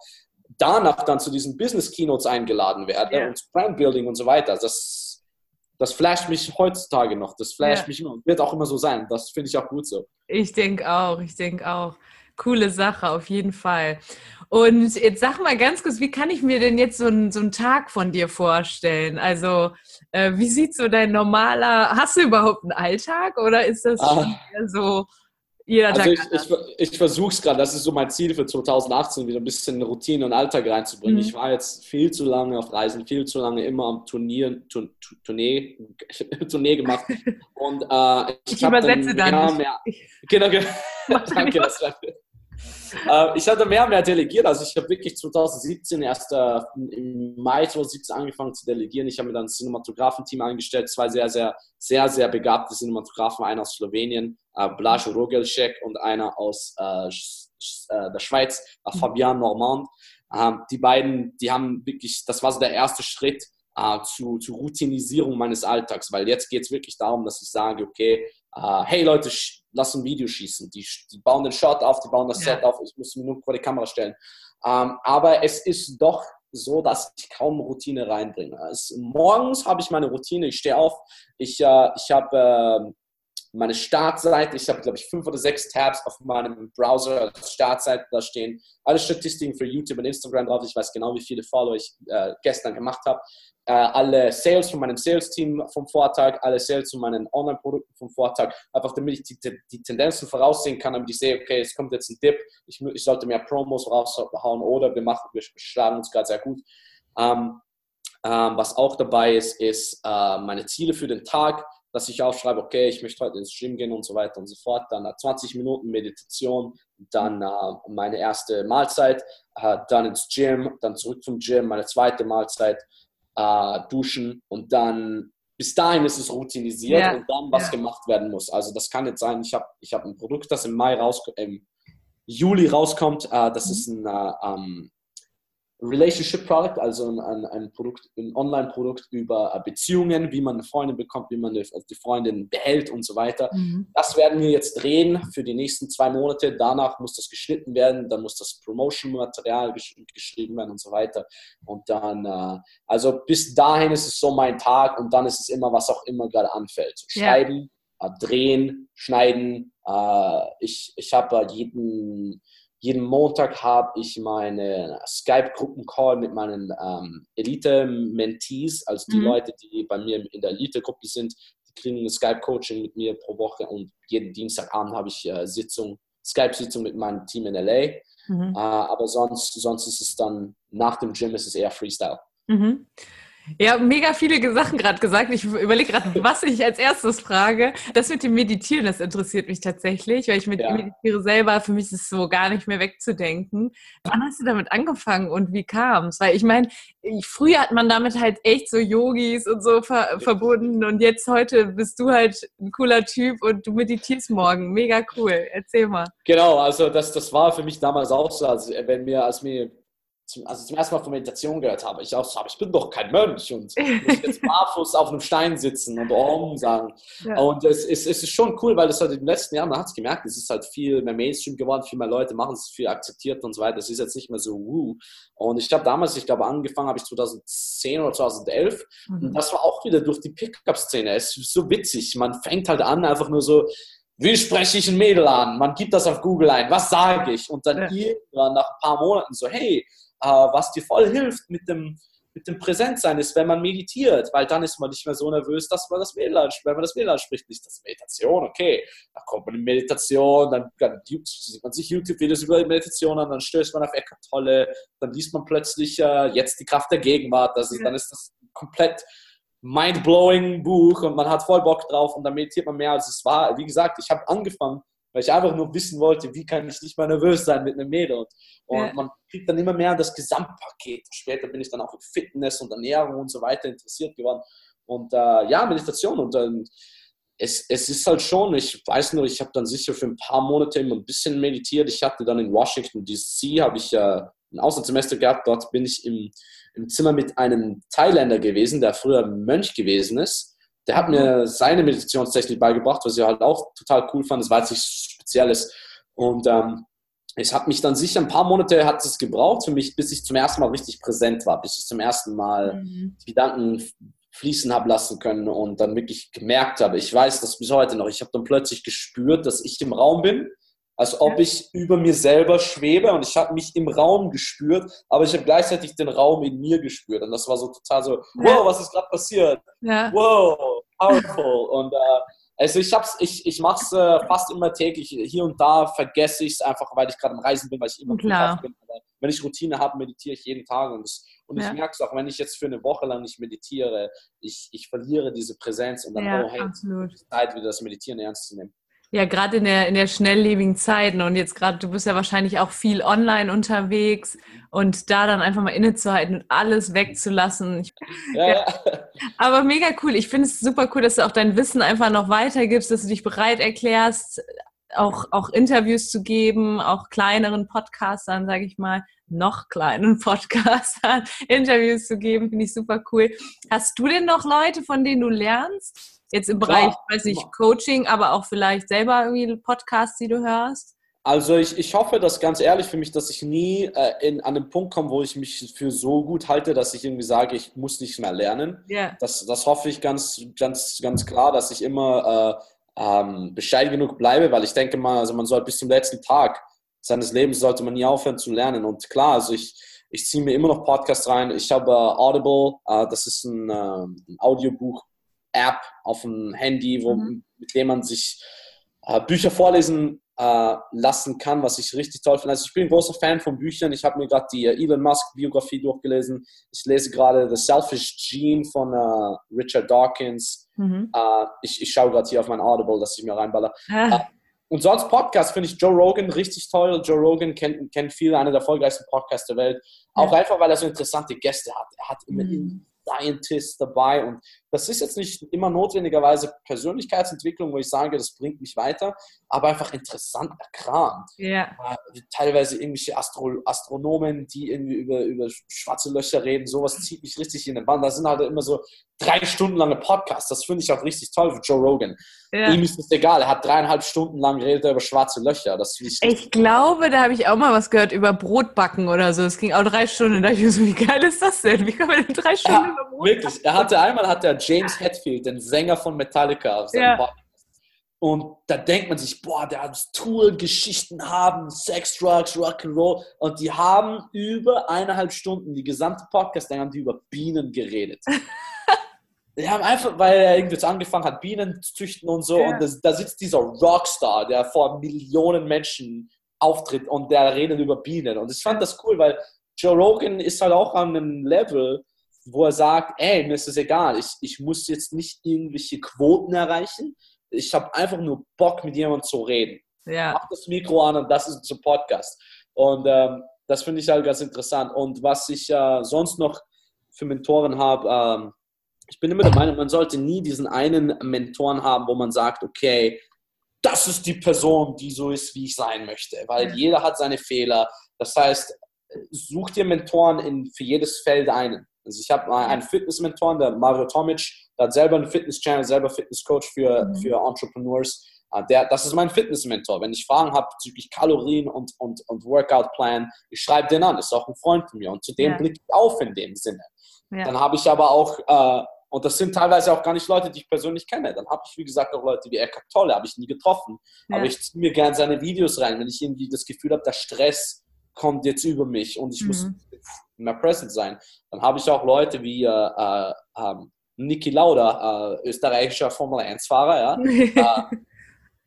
danach dann zu diesen Business Keynotes eingeladen werde yeah. und zu Brandbuilding und so weiter. Das, das flasht mich heutzutage noch. Das flasht yeah. mich immer und wird auch immer so sein. Das finde ich auch gut so. Ich denke auch, ich denke auch. Coole Sache, auf jeden Fall. Und jetzt sag mal ganz kurz, wie kann ich mir denn jetzt so einen, so einen Tag von dir vorstellen? Also, äh, wie sieht so dein normaler, hast du überhaupt einen Alltag oder ist das ah. so jeder also ich, ich, ich versuche es gerade, das ist so mein Ziel für 2018, wieder ein bisschen Routine und Alltag reinzubringen. Mhm. Ich war jetzt viel zu lange auf Reisen, viel zu lange immer am Turnier, Tur, Tournee, [LAUGHS] Tournee gemacht. [LAUGHS] Und äh, ich, ich übersetze dann. Mehr, mehr, genau, [LAUGHS] genau. Danke, das war, äh, ich hatte mehr und mehr delegiert. Also ich habe wirklich 2017 erst äh, im Mai 2017 angefangen zu delegieren. Ich habe mir dann ein Cinematografenteam eingestellt, zwei sehr, sehr, sehr, sehr begabte Cinematografen, einer aus Slowenien, äh, Blaž Rogelšek und einer aus äh, äh der Schweiz, äh. Fabian Normand. Ähm, die beiden, die haben wirklich, das war so der erste Schritt, Uh, zu, zu Routinisierung meines Alltags, weil jetzt geht es wirklich darum, dass ich sage, okay, uh, hey Leute, lass ein Video schießen. Die, die bauen den Shot auf, die bauen das ja. Set auf, ich muss mich nur vor die Kamera stellen. Um, aber es ist doch so, dass ich kaum Routine reinbringe. Also morgens habe ich meine Routine, ich stehe auf, ich, uh, ich habe meine Startseite. Ich habe, glaube ich, fünf oder sechs Tabs auf meinem Browser als Startseite da stehen. Alle Statistiken für YouTube und Instagram drauf. Ich weiß genau, wie viele Follower ich äh, gestern gemacht habe. Äh, alle Sales von meinem Sales-Team vom Vortag, alle Sales von meinen Online-Produkten vom Vortag. Einfach damit ich die, die Tendenzen voraussehen kann, damit ich sehe, okay, es kommt jetzt ein Dip. Ich, ich sollte mehr Promos raushauen oder wir machen, wir schlagen uns gerade sehr gut. Ähm, ähm, was auch dabei ist, ist äh, meine Ziele für den Tag dass ich aufschreibe, okay, ich möchte heute ins Gym gehen und so weiter und so fort. Dann nach 20 Minuten Meditation, dann äh, meine erste Mahlzeit, äh, dann ins Gym, dann zurück vom Gym, meine zweite Mahlzeit, äh, duschen und dann bis dahin ist es routinisiert ja. und dann was ja. gemacht werden muss. Also das kann jetzt sein, ich habe ich hab ein Produkt, das im Mai rauskommt, im Juli rauskommt. Äh, das ist ein äh, ähm, Relationship Product, also ein, ein Produkt, ein Online-Produkt über Beziehungen, wie man eine Freundin bekommt, wie man die Freundin behält und so weiter. Mhm. Das werden wir jetzt drehen für die nächsten zwei Monate. Danach muss das geschnitten werden, dann muss das Promotion-Material gesch geschrieben werden und so weiter. Und dann, äh, also bis dahin ist es so mein Tag und dann ist es immer, was auch immer gerade anfällt. Schreiben, ja. äh, drehen, schneiden. Äh, ich ich habe jeden jeden Montag habe ich meine Skype-Gruppen-Call mit meinen ähm, Elite-Mentees, also die mhm. Leute, die bei mir in der Elite-Gruppe sind, die kriegen ein Skype-Coaching mit mir pro Woche und jeden Dienstagabend habe ich äh, Sitzung, Skype-Sitzung mit meinem Team in LA. Mhm. Äh, aber sonst, sonst ist es dann, nach dem Gym ist es eher Freestyle. Mhm. Ja, mega viele Sachen gerade gesagt. Ich überlege gerade, [LAUGHS] was ich als erstes frage. Das mit dem Meditieren, das interessiert mich tatsächlich, weil ich mit ja. meditiere selber. Für mich ist es so gar nicht mehr wegzudenken. Wann hast du damit angefangen und wie kam es? Weil ich meine, früher hat man damit halt echt so Yogis und so ver verbunden und jetzt heute bist du halt ein cooler Typ und du meditierst morgen. Mega cool. Erzähl mal. Genau, also das, das war für mich damals auch so, also wenn mir, als mir zum, also zum ersten Mal von Meditation gehört habe, ich auch so, ich bin doch kein Mönch und [LAUGHS] muss jetzt barfuß auf einem Stein sitzen und Om sagen. Ja. Und es ist, es ist schon cool, weil das halt in den letzten Jahren, man hat es gemerkt, es ist halt viel mehr Mainstream geworden, viel mehr Leute machen es, viel akzeptiert und so weiter. Es ist jetzt nicht mehr so wuh. Und ich habe damals, ich glaube, angefangen habe ich 2010 oder 2011 mhm. und das war auch wieder durch die Pickup-Szene. Es ist so witzig, man fängt halt an, einfach nur so, wie spreche ich ein Mädel an? Man gibt das auf Google ein, was sage ich? Und dann ja. irgendwann nach ein paar Monaten so, hey, was dir voll hilft mit dem, mit dem Präsentsein ist, wenn man meditiert, weil dann ist man nicht mehr so nervös, dass man das WLAN, wenn man das WLAN spricht, nicht das Meditation, okay, da kommt man in Meditation, dann, dann sieht man sich YouTube-Videos über Meditation an, dann stößt man auf Eckart Tolle, dann liest man plötzlich äh, jetzt die Kraft der Gegenwart, das ist, dann ist das komplett mind-blowing Buch und man hat voll Bock drauf und dann meditiert man mehr als es war. Wie gesagt, ich habe angefangen weil ich einfach nur wissen wollte, wie kann ich nicht mal nervös sein mit einem Mädel. Und, ja. man kriegt dann immer mehr das Gesamtpaket. Später bin ich dann auch in Fitness und Ernährung und so weiter interessiert geworden. Und äh, ja, Meditation. Und ähm, es, es ist halt schon, ich weiß nur, ich habe dann sicher für ein paar Monate immer ein bisschen meditiert. Ich hatte dann in Washington DC, habe ich äh, ein Auslandssemester gehabt. Dort bin ich im, im Zimmer mit einem Thailänder gewesen, der früher Mönch gewesen ist der hat mir seine Meditationstechnik beigebracht, was ich halt auch total cool fand. Das war jetzt nichts Spezielles. Und ähm, es hat mich dann sicher ein paar Monate hat es gebraucht für mich, bis ich zum ersten Mal richtig präsent war, bis ich zum ersten Mal mhm. die Gedanken fließen habe lassen können und dann wirklich gemerkt habe, ich weiß das bis heute noch, ich habe dann plötzlich gespürt, dass ich im Raum bin als ob ich über mir selber schwebe und ich habe mich im Raum gespürt, aber ich habe gleichzeitig den Raum in mir gespürt und das war so total so, wow, was ist gerade passiert? Ja. Wow, powerful und äh, also ich hab's, ich, ich mache es äh, fast immer täglich. Hier und da vergesse ich es einfach, weil ich gerade am Reisen bin, weil ich immer Klar. bin. Aber wenn ich Routine habe, meditiere ich jeden Tag und, das, und ja. ich merke es auch, wenn ich jetzt für eine Woche lang nicht meditiere, ich, ich verliere diese Präsenz und dann, ja, oh hey. Zeit wieder das Meditieren ernst zu nehmen. Ja, gerade in der, in der schnelllebigen Zeit und jetzt gerade, du bist ja wahrscheinlich auch viel online unterwegs und da dann einfach mal innezuhalten und alles wegzulassen. [LAUGHS] Ja. ja. Aber mega cool. Ich finde es super cool, dass du auch dein Wissen einfach noch weitergibst, dass du dich bereit erklärst, auch, auch Interviews zu geben, auch kleineren Podcastern, sage ich mal, noch kleinen [LAUGHS] Podcastern Interviews zu geben, finde ich super cool. Hast du denn noch Leute, von denen du lernst? Jetzt im Bereich, Klar. weiß ich, Coaching, aber auch vielleicht selber irgendwie Podcasts, die du hörst? Also ich, ich hoffe, dass ganz ehrlich für mich, dass ich nie äh, in, an den Punkt komme, wo ich mich für so gut halte, dass ich irgendwie sage, ich muss nichts mehr lernen. Yeah. Das, das hoffe ich ganz, ganz, ganz klar, dass ich immer ähm, bescheiden genug bleibe, weil ich denke mal, also man soll bis zum letzten Tag seines Lebens sollte man nie aufhören zu lernen. Und klar, also ich, ich ziehe mir immer noch Podcasts rein. Ich habe äh, Audible, äh, das ist ein, äh, ein Audiobuch-App auf dem Handy, wo, mhm. mit dem man sich äh, Bücher vorlesen äh, lassen kann, was ich richtig toll finde. Also ich bin ein großer Fan von Büchern. Ich habe mir gerade die äh, Elon Musk-Biografie durchgelesen. Ich lese gerade The Selfish Gene von Richard Dawkins. Mhm. ich, ich schaue gerade hier auf mein Audible, dass ich mir reinballer. Ah. Und sonst Podcast finde ich Joe Rogan richtig toll. Joe Rogan kennt, kennt viele, einer der erfolgreichsten Podcasts der Welt. Auch ja. einfach, weil er so interessante Gäste hat. Er hat immer mhm. Scientists dabei und das ist jetzt nicht immer notwendigerweise Persönlichkeitsentwicklung, wo ich sage, das bringt mich weiter, aber einfach interessanter Kram. Äh, teilweise irgendwelche Astro Astronomen, die irgendwie über, über schwarze Löcher reden, sowas zieht mich richtig in den Bann. Da sind halt immer so drei Stunden lange Podcasts. Das finde ich auch richtig toll für Joe Rogan. Ja. Ihm ist es egal. Er hat dreieinhalb Stunden lang redet er über schwarze Löcher. Das ich, ich glaube, da habe ich auch mal was gehört über Brotbacken oder so. Es ging auch drei Stunden. Da dachte ich so, wie geil ist das denn? Wie kann man denn drei Stunden ja, Wirklich. Er hatte einmal hat er James Hetfield, den Sänger von Metallica, auf seinem ja. Podcast. Und da denkt man sich, boah, der hat Tour, Geschichten haben, Sex, Drugs, Rock'n'Roll. Und die haben über eineinhalb Stunden, die gesamte Podcast, dann haben die über Bienen geredet. [LAUGHS] die haben einfach, weil er irgendwie angefangen hat, Bienen zu züchten und so. Ja. Und das, da sitzt dieser Rockstar, der vor Millionen Menschen auftritt und der redet über Bienen. Und ich fand das cool, weil Joe Rogan ist halt auch an einem Level, wo er sagt, ey, mir ist es egal, ich, ich muss jetzt nicht irgendwelche Quoten erreichen, ich habe einfach nur Bock, mit jemandem zu reden. Ja. Mach das Mikro an und das ist ein Podcast. Und ähm, das finde ich halt ganz interessant. Und was ich äh, sonst noch für Mentoren habe, ähm, ich bin immer der Meinung, man sollte nie diesen einen Mentoren haben, wo man sagt, okay, das ist die Person, die so ist, wie ich sein möchte. Weil ja. jeder hat seine Fehler. Das heißt, such dir Mentoren in, für jedes Feld einen. Also ich habe einen Fitness-Mentor, der Mario Tomic, der hat selber einen Fitness-Channel, selber Fitness-Coach für, mhm. für Entrepreneurs. Ah, der, das ist mein Fitness-Mentor. Wenn ich Fragen habe bezüglich Kalorien und, und, und Workout-Plan, ich schreibe den an, ist auch ein Freund von mir und zu dem ja. blicke ich auf in dem Sinne. Ja. Dann habe ich aber auch, äh, und das sind teilweise auch gar nicht Leute, die ich persönlich kenne. Dann habe ich, wie gesagt, auch Leute wie Eckhart Tolle, habe ich nie getroffen. Ja. Aber ich ziehe mir gerne seine Videos rein, wenn ich irgendwie das Gefühl habe, der Stress kommt jetzt über mich und ich mhm. muss mehr present sein. Dann habe ich auch Leute wie äh, äh, ähm, Niki Lauda, äh, österreichischer Formel 1-Fahrer, ja, [LAUGHS] äh,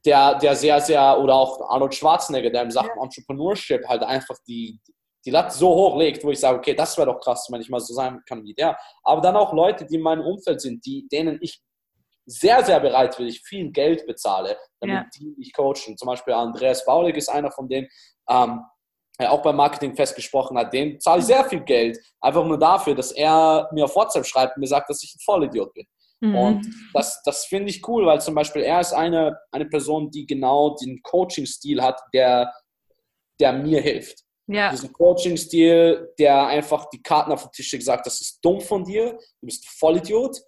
der, der sehr, sehr, oder auch Arnold Schwarzenegger, der in Sachen ja. Entrepreneurship halt einfach die, die Latte so hoch legt, wo ich sage, okay, das wäre doch krass, wenn ich mal so sein kann wie der. Aber dann auch Leute, die in meinem Umfeld sind, die, denen ich sehr, sehr bereitwillig viel Geld bezahle, damit ja. die mich coachen. Zum Beispiel Andreas Baulig ist einer von denen. Ähm, auch beim Marketing festgesprochen hat, dem zahle ich sehr viel Geld, einfach nur dafür, dass er mir auf WhatsApp schreibt und mir sagt, dass ich ein Vollidiot bin. Mhm. Und das, das finde ich cool, weil zum Beispiel er ist eine, eine Person, die genau den Coaching-Stil hat, der, der mir hilft. Ja. Diesen Coaching-Stil, der einfach die Karten auf den Tisch gesagt, das ist dumm von dir, du bist ein Vollidiot.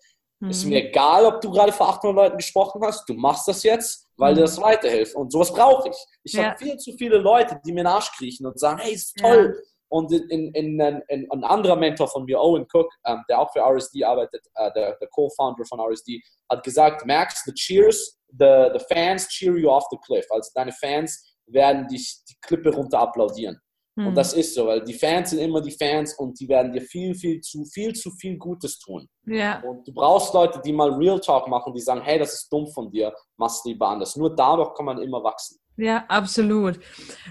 Mhm. Ist mir egal, ob du gerade vor 800 Leuten gesprochen hast, du machst das jetzt weil dir das weiterhilft. Und sowas brauche ich. Ich ja. habe viel zu viele Leute, die mir in den Arsch kriechen und sagen, hey, ist toll. Ja. Und in, in, in, ein anderer Mentor von mir, Owen Cook, ähm, der auch für RSD arbeitet, äh, der, der Co-Founder von RSD, hat gesagt, Max, the cheers, the, the fans cheer you off the cliff. Also deine Fans werden dich die Klippe runter applaudieren. Mhm. Und hm. das ist so, weil die Fans sind immer die Fans und die werden dir viel, viel zu viel zu viel Gutes tun. Ja. Und du brauchst Leute, die mal Real Talk machen, die sagen, hey, das ist dumm von dir, mach's lieber anders. Nur dadurch kann man immer wachsen. Ja, absolut.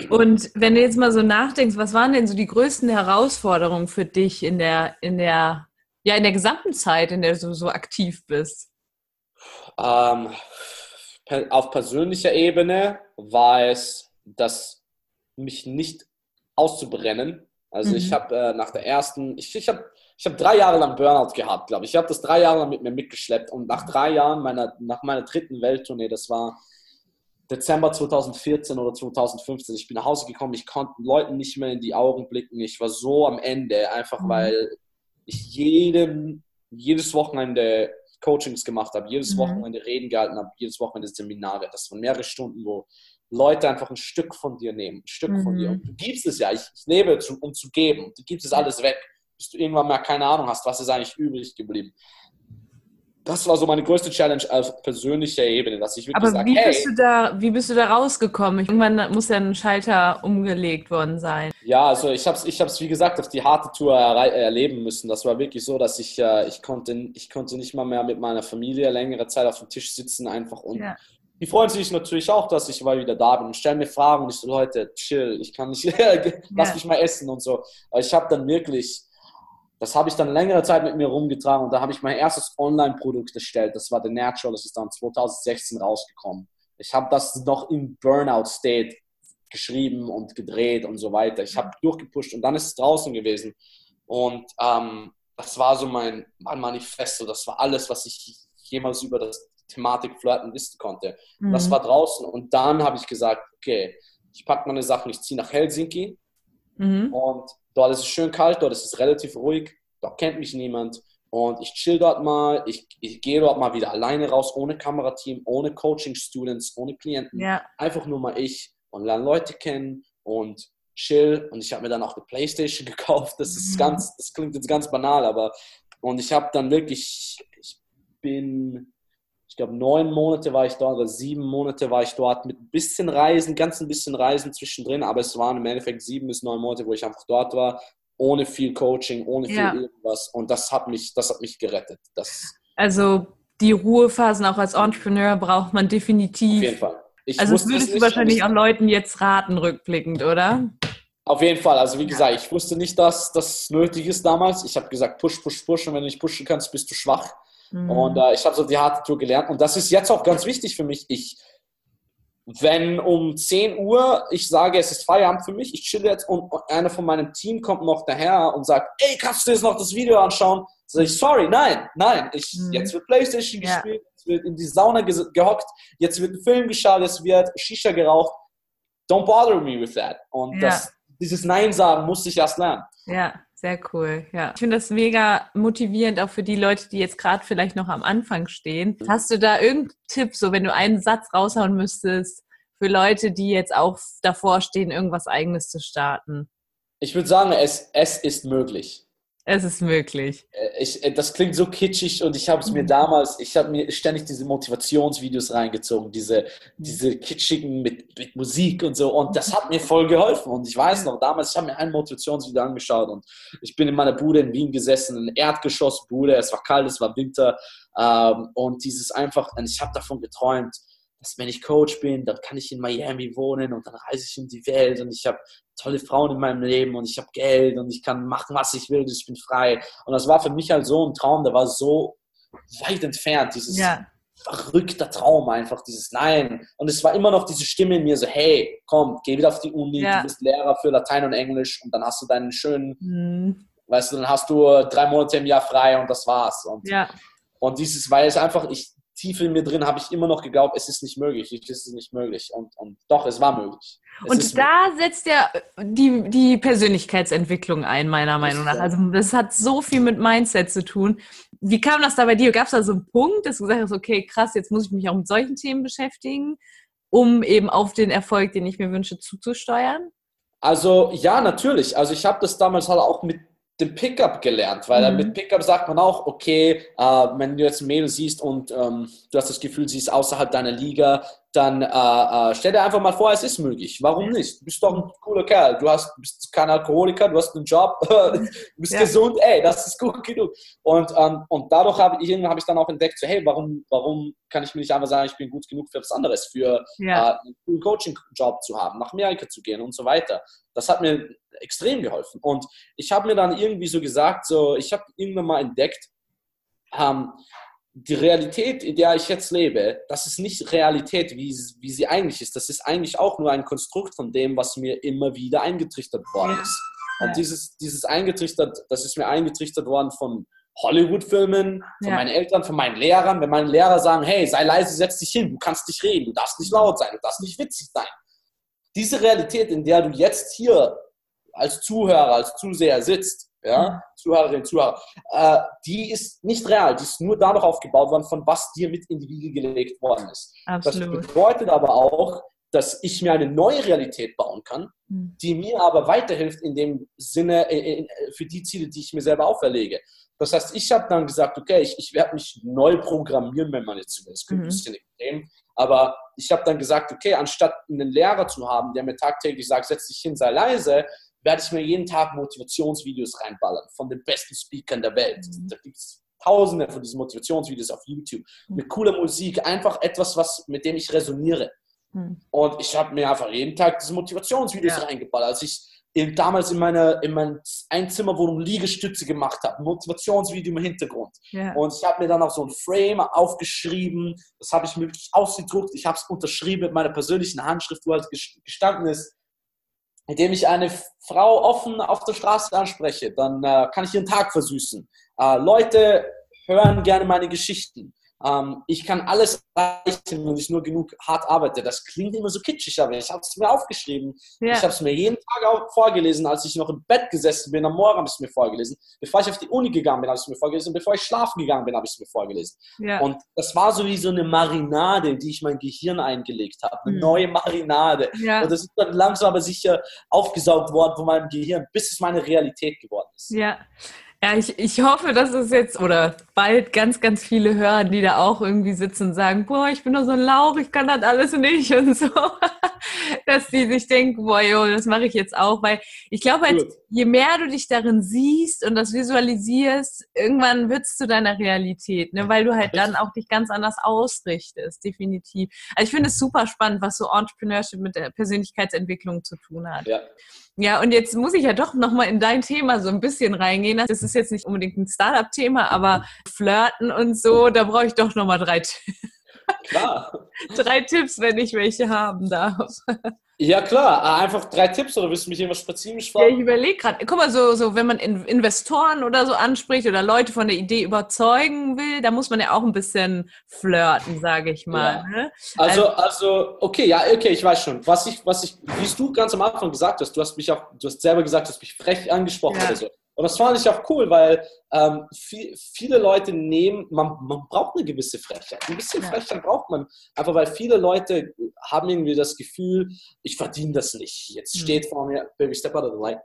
Und wenn du jetzt mal so nachdenkst, was waren denn so die größten Herausforderungen für dich in der, in der, ja, in der gesamten Zeit, in der du so aktiv bist? Ähm, auf persönlicher Ebene war es, dass mich nicht auszubrennen. Also mhm. ich habe äh, nach der ersten, ich, ich habe ich hab drei Jahre lang Burnout gehabt, glaube ich. Ich habe das drei Jahre lang mit mir mitgeschleppt und nach drei Jahren, meiner, nach meiner dritten Welttournee, das war Dezember 2014 oder 2015, ich bin nach Hause gekommen, ich konnte Leuten nicht mehr in die Augen blicken. Ich war so am Ende, einfach mhm. weil ich jedem, jedes Wochenende Coachings gemacht habe, jedes mhm. Wochenende Reden gehalten habe, jedes Wochenende Seminare. Das waren mehrere Stunden, wo Leute einfach ein Stück von dir nehmen, ein Stück mhm. von dir. Mhm. Und du gibst es ja. Ich, ich lebe, zu, um zu geben. Du gibst es alles weg, bis du irgendwann mal keine Ahnung hast, was ist eigentlich übrig geblieben. das war so meine größte Challenge auf persönlicher Ebene, dass ich wirklich Aber sage, wie hey, bist du da, wie bist du da rausgekommen? Irgendwann muss ja ein Schalter umgelegt worden sein. Ja, also ich habe es, ich hab's, wie gesagt, auf die harte Tour er erleben müssen. Das war wirklich so, dass ich, äh, ich, konnte, ich konnte nicht mal mehr mit meiner Familie längere Zeit auf dem Tisch sitzen einfach und ja. Die freuen sich natürlich auch, dass ich mal wieder da bin und stellen mir Fragen und ich so, Leute, chill, ich kann nicht, [LAUGHS] lass mich mal essen und so. Aber ich habe dann wirklich das habe ich dann längere Zeit mit mir rumgetragen und da habe ich mein erstes Online-Produkt erstellt. Das war The Natural, das ist dann 2016 rausgekommen. Ich habe das noch im Burnout-State geschrieben und gedreht und so weiter. Ich habe durchgepusht und dann ist es draußen gewesen. Und ähm, das war so mein, mein Manifesto. Das war alles, was ich jemals über das Thematik Flirten wissen konnte. Mhm. Das war draußen. Und dann habe ich gesagt, okay, ich packe meine Sachen, ich ziehe nach Helsinki mhm. und Dort ist es schön kalt, dort ist es relativ ruhig, dort kennt mich niemand. Und ich chill dort mal, ich, ich gehe dort mal wieder alleine raus, ohne Kamerateam, ohne Coaching-Students, ohne Klienten. Ja. Einfach nur mal ich und lerne Leute kennen und chill. Und ich habe mir dann auch eine Playstation [LAUGHS] gekauft. Das ist mhm. ganz, das klingt jetzt ganz banal, aber und ich habe dann wirklich, ich bin ich glaube, neun Monate war ich dort oder sieben Monate war ich dort mit ein bisschen Reisen, ganz ein bisschen Reisen zwischendrin, aber es waren im Endeffekt sieben bis neun Monate, wo ich einfach dort war, ohne viel Coaching, ohne viel ja. irgendwas. Und das hat mich, das hat mich gerettet. Das also die Ruhephasen auch als Entrepreneur braucht man definitiv. Auf jeden Fall. Ich also das würdest du wahrscheinlich auch Leuten jetzt raten, rückblickend, oder? Auf jeden Fall. Also wie gesagt, ich wusste nicht, dass das nötig ist damals. Ich habe gesagt, push, push, push. Und wenn du nicht pushen kannst, bist du schwach. Mhm. Und äh, ich habe so die harte Tour gelernt. Und das ist jetzt auch ganz wichtig für mich. Ich, wenn um 10 Uhr ich sage, es ist Feierabend für mich, ich chill jetzt und einer von meinem Team kommt noch daher und sagt, ey, kannst du jetzt noch das Video anschauen? Sag ich, sorry, nein, nein, ich, mhm. jetzt wird Playstation ja. gespielt, jetzt wird in die Sauna ge gehockt, jetzt wird ein Film geschaut, es wird Shisha geraucht. Don't bother me with that. Und ja. das, dieses Nein sagen musste ich erst lernen. Ja. Sehr cool, ja. Ich finde das mega motivierend, auch für die Leute, die jetzt gerade vielleicht noch am Anfang stehen. Hast du da irgendeinen Tipp, so wenn du einen Satz raushauen müsstest, für Leute, die jetzt auch davor stehen, irgendwas Eigenes zu starten? Ich würde sagen, es, es ist möglich. Es ist möglich. Äh, ich, äh, das klingt so kitschig und ich habe es mir mhm. damals, ich habe mir ständig diese Motivationsvideos reingezogen, diese, diese kitschigen mit, mit Musik und so und das hat mir voll geholfen und ich weiß noch, damals, ich habe mir ein Motivationsvideo angeschaut und ich bin in meiner Bude in Wien gesessen, eine Erdgeschossbude, es war kalt, es war Winter ähm, und dieses einfach, und ich habe davon geträumt, dass wenn ich Coach bin, dann kann ich in Miami wohnen und dann reise ich um die Welt und ich habe tolle Frauen in meinem Leben und ich habe Geld und ich kann machen, was ich will und ich bin frei. Und das war für mich halt so ein Traum, der war so weit entfernt, dieses ja. verrückter Traum einfach, dieses Nein. Und es war immer noch diese Stimme in mir so, hey, komm, geh wieder auf die Uni, ja. du bist Lehrer für Latein und Englisch und dann hast du deinen schönen, mhm. weißt du, dann hast du drei Monate im Jahr frei und das war's. Und, ja. und dieses, weil es einfach, ich, tief in mir drin habe ich immer noch geglaubt, es ist nicht möglich, es ist nicht möglich. Und, und doch, es war möglich. Es und da möglich. setzt ja die, die Persönlichkeitsentwicklung ein, meiner Meinung nach. Also das hat so viel mit Mindset zu tun. Wie kam das da bei dir? Gab es da so einen Punkt, dass du gesagt hast, okay, krass, jetzt muss ich mich auch mit solchen Themen beschäftigen, um eben auf den Erfolg, den ich mir wünsche, zuzusteuern? Also ja, natürlich. Also ich habe das damals halt auch mit den Pickup gelernt, weil mhm. mit Pickup sagt man auch, okay, äh, wenn du jetzt ein Mädel siehst und ähm, du hast das Gefühl, sie ist außerhalb deiner Liga, dann äh, äh, stell dir einfach mal vor, es ist möglich. Warum nicht? Du bist doch ein cooler Kerl. Du hast, bist kein Alkoholiker, du hast einen Job, [LAUGHS] du bist ja. gesund, ey, das ist gut genug. Und, ähm, und dadurch habe ich, hab ich dann auch entdeckt, so, hey, warum, warum kann ich mir nicht einfach sagen, ich bin gut genug für was anderes, für ja. äh, einen coolen Coaching-Job zu haben, nach Amerika zu gehen und so weiter. Das hat mir extrem geholfen. Und ich habe mir dann irgendwie so gesagt, so, ich habe irgendwann mal entdeckt, ähm, die Realität, in der ich jetzt lebe, das ist nicht Realität, wie, wie sie eigentlich ist. Das ist eigentlich auch nur ein Konstrukt von dem, was mir immer wieder eingetrichtert worden ist. Und dieses, dieses eingetrichtert, das ist mir eingetrichtert worden von Hollywood-Filmen, von ja. meinen Eltern, von meinen Lehrern. Wenn meine Lehrer sagen, hey, sei leise, setz dich hin, du kannst nicht reden, du darfst nicht laut sein, du darfst nicht witzig sein. Diese Realität, in der du jetzt hier als Zuhörer, als Zuseher sitzt, ja, mhm. Zuhörerinnen, Zuhörer, äh, die ist nicht real, die ist nur dadurch aufgebaut worden, von was dir mit in die Wiege gelegt worden ist. Absolut. Das bedeutet aber auch, dass ich mir eine neue Realität bauen kann, mhm. die mir aber weiterhilft in dem Sinne, äh, für die Ziele, die ich mir selber auferlege. Das heißt, ich habe dann gesagt, okay, ich, ich werde mich neu programmieren, wenn man jetzt will. Das klingt mhm. ein bisschen extrem. Aber ich habe dann gesagt, okay, anstatt einen Lehrer zu haben, der mir tagtäglich sagt, setz dich hin, sei leise, werde ich mir jeden Tag Motivationsvideos reinballern von den besten Speakern der Welt. Mhm. Da gibt es tausende von diesen Motivationsvideos auf YouTube mit cooler Musik, einfach etwas, was, mit dem ich resoniere. Mhm. Und ich habe mir einfach jeden Tag diese Motivationsvideos ja. reingeballert. Als ich in, damals in meiner in meiner Einzimmerwohnung Liegestütze gemacht habe, Motivationsvideo im Hintergrund. Yeah. Und ich habe mir dann auch so ein Frame aufgeschrieben, das habe ich mir wirklich ausgedruckt, ich habe es unterschrieben mit meiner persönlichen Handschrift, wo halt gestanden ist, indem ich eine Frau offen auf der Straße anspreche, dann äh, kann ich ihren Tag versüßen. Äh, Leute hören gerne meine Geschichten ähm, ich kann alles erreichen, wenn ich nur genug hart arbeite. Das klingt immer so kitschig, aber ich habe es mir aufgeschrieben. Ja. Ich habe es mir jeden Tag vorgelesen, als ich noch im Bett gesessen bin. Am Morgen habe ich es mir vorgelesen. Bevor ich auf die Uni gegangen bin, habe ich es mir vorgelesen. Bevor ich schlafen gegangen bin, habe ich es mir vorgelesen. Ja. Und das war so wie so eine Marinade, in die ich mein Gehirn eingelegt habe. Eine mhm. neue Marinade. Ja. Und das ist dann langsam aber sicher aufgesaugt worden von meinem Gehirn, bis es meine Realität geworden ist. Ja. Ja, ich, ich hoffe, dass es jetzt oder bald ganz, ganz viele hören, die da auch irgendwie sitzen und sagen, boah, ich bin doch so ein Lauch, ich kann das alles nicht und so. [LAUGHS] dass die sich denken, boah, jo, das mache ich jetzt auch. Weil ich glaube, halt, je mehr du dich darin siehst und das visualisierst, irgendwann wird es zu deiner Realität, ne? weil du halt dann auch dich ganz anders ausrichtest, definitiv. Also ich finde es super spannend, was so Entrepreneurship mit der Persönlichkeitsentwicklung zu tun hat. Ja. Ja, und jetzt muss ich ja doch nochmal in dein Thema so ein bisschen reingehen. Das ist jetzt nicht unbedingt ein Startup-Thema, aber Flirten und so, da brauche ich doch nochmal drei, Klar. [LAUGHS] drei Tipps, wenn ich welche haben darf. Ja, klar. Ah, einfach drei Tipps oder willst du mich irgendwas spezifisch fragen? Ja, ich überlege gerade. Guck mal, so, so, wenn man Investoren oder so anspricht oder Leute von der Idee überzeugen will, da muss man ja auch ein bisschen flirten, sage ich mal. Ja. Ne? Also, also, also, okay, ja, okay, ich weiß schon. Was ich, was ich, wie du ganz am Anfang gesagt hast, du hast mich auch, du hast selber gesagt, du hast mich frech angesprochen ja. oder so. Und das fand ich auch cool, weil ähm, viel, viele Leute nehmen, man, man braucht eine gewisse Frechheit. Ein bisschen ja. Frechheit braucht man. Einfach weil viele Leute haben irgendwie das Gefühl, ich verdiene das nicht. Jetzt mhm. steht vor mir, Baby, step out of the light.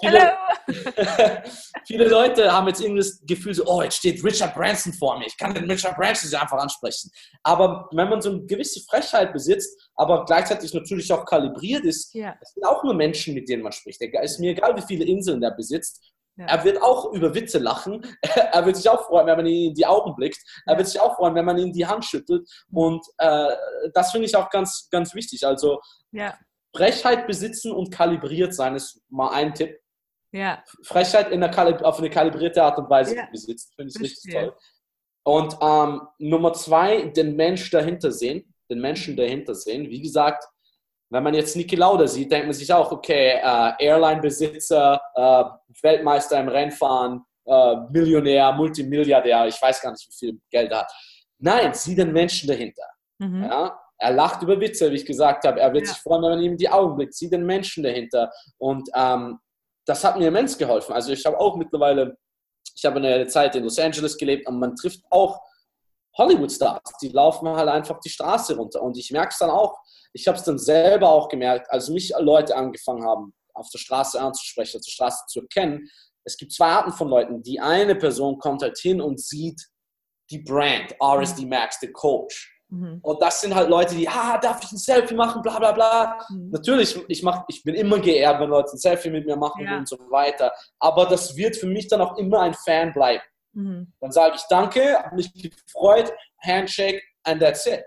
Viele, [LAUGHS] viele Leute haben jetzt irgendwie das Gefühl, so, oh, jetzt steht Richard Branson vor mir, ich kann den Richard Branson einfach ansprechen. Aber wenn man so eine gewisse Frechheit besitzt, aber gleichzeitig natürlich auch kalibriert ist, ja. das sind auch nur Menschen, mit denen man spricht. Es ist mir egal, wie viele Inseln er besitzt. Ja. Er wird auch über Witze lachen. [LAUGHS] Er wird sich auch freuen, wenn man ihn in die Augen blickt. Er ja. wird sich auch freuen, wenn man ihn die Hand schüttelt. Und äh, das finde ich auch ganz, ganz wichtig. Also ja. Frechheit besitzen und kalibriert sein ist mal ein Tipp. Ja. Frechheit in der auf eine kalibrierte Art und Weise ja. besitzen, finde ich richtig toll. Und ähm, Nummer zwei, den Mensch dahinter sehen, den Menschen dahinter sehen. Wie gesagt, wenn man jetzt Niki Lauda sieht, denkt man sich auch, okay, äh, Airline-Besitzer, äh, Weltmeister im Rennfahren, äh, Millionär, Multimilliardär, ich weiß gar nicht, wie viel Geld er hat. Nein, sieh den Menschen dahinter. Mhm. Ja? Er lacht über Witze, wie ich gesagt habe. Er wird ja. sich freuen, wenn man ihm in die Augen blickt. Sieh den Menschen dahinter. Und ähm, das hat mir immens geholfen. Also ich habe auch mittlerweile, ich habe eine Zeit in Los Angeles gelebt und man trifft auch Hollywood-Stars. Die laufen halt einfach die Straße runter. Und ich merke es dann auch, ich habe es dann selber auch gemerkt, als mich Leute angefangen haben, auf der Straße anzusprechen, auf der Straße zu erkennen. Es gibt zwei Arten von Leuten. Die eine Person kommt halt hin und sieht die Brand, RSD Max, der Coach. Mhm. Und das sind halt Leute, die, ah, darf ich ein Selfie machen, bla bla bla. Mhm. Natürlich, ich, mach, ich bin immer geehrt, wenn Leute ein Selfie mit mir machen ja. und so weiter. Aber das wird für mich dann auch immer ein Fan bleiben. Mhm. Dann sage ich Danke, habe mich gefreut, Handshake, and that's it.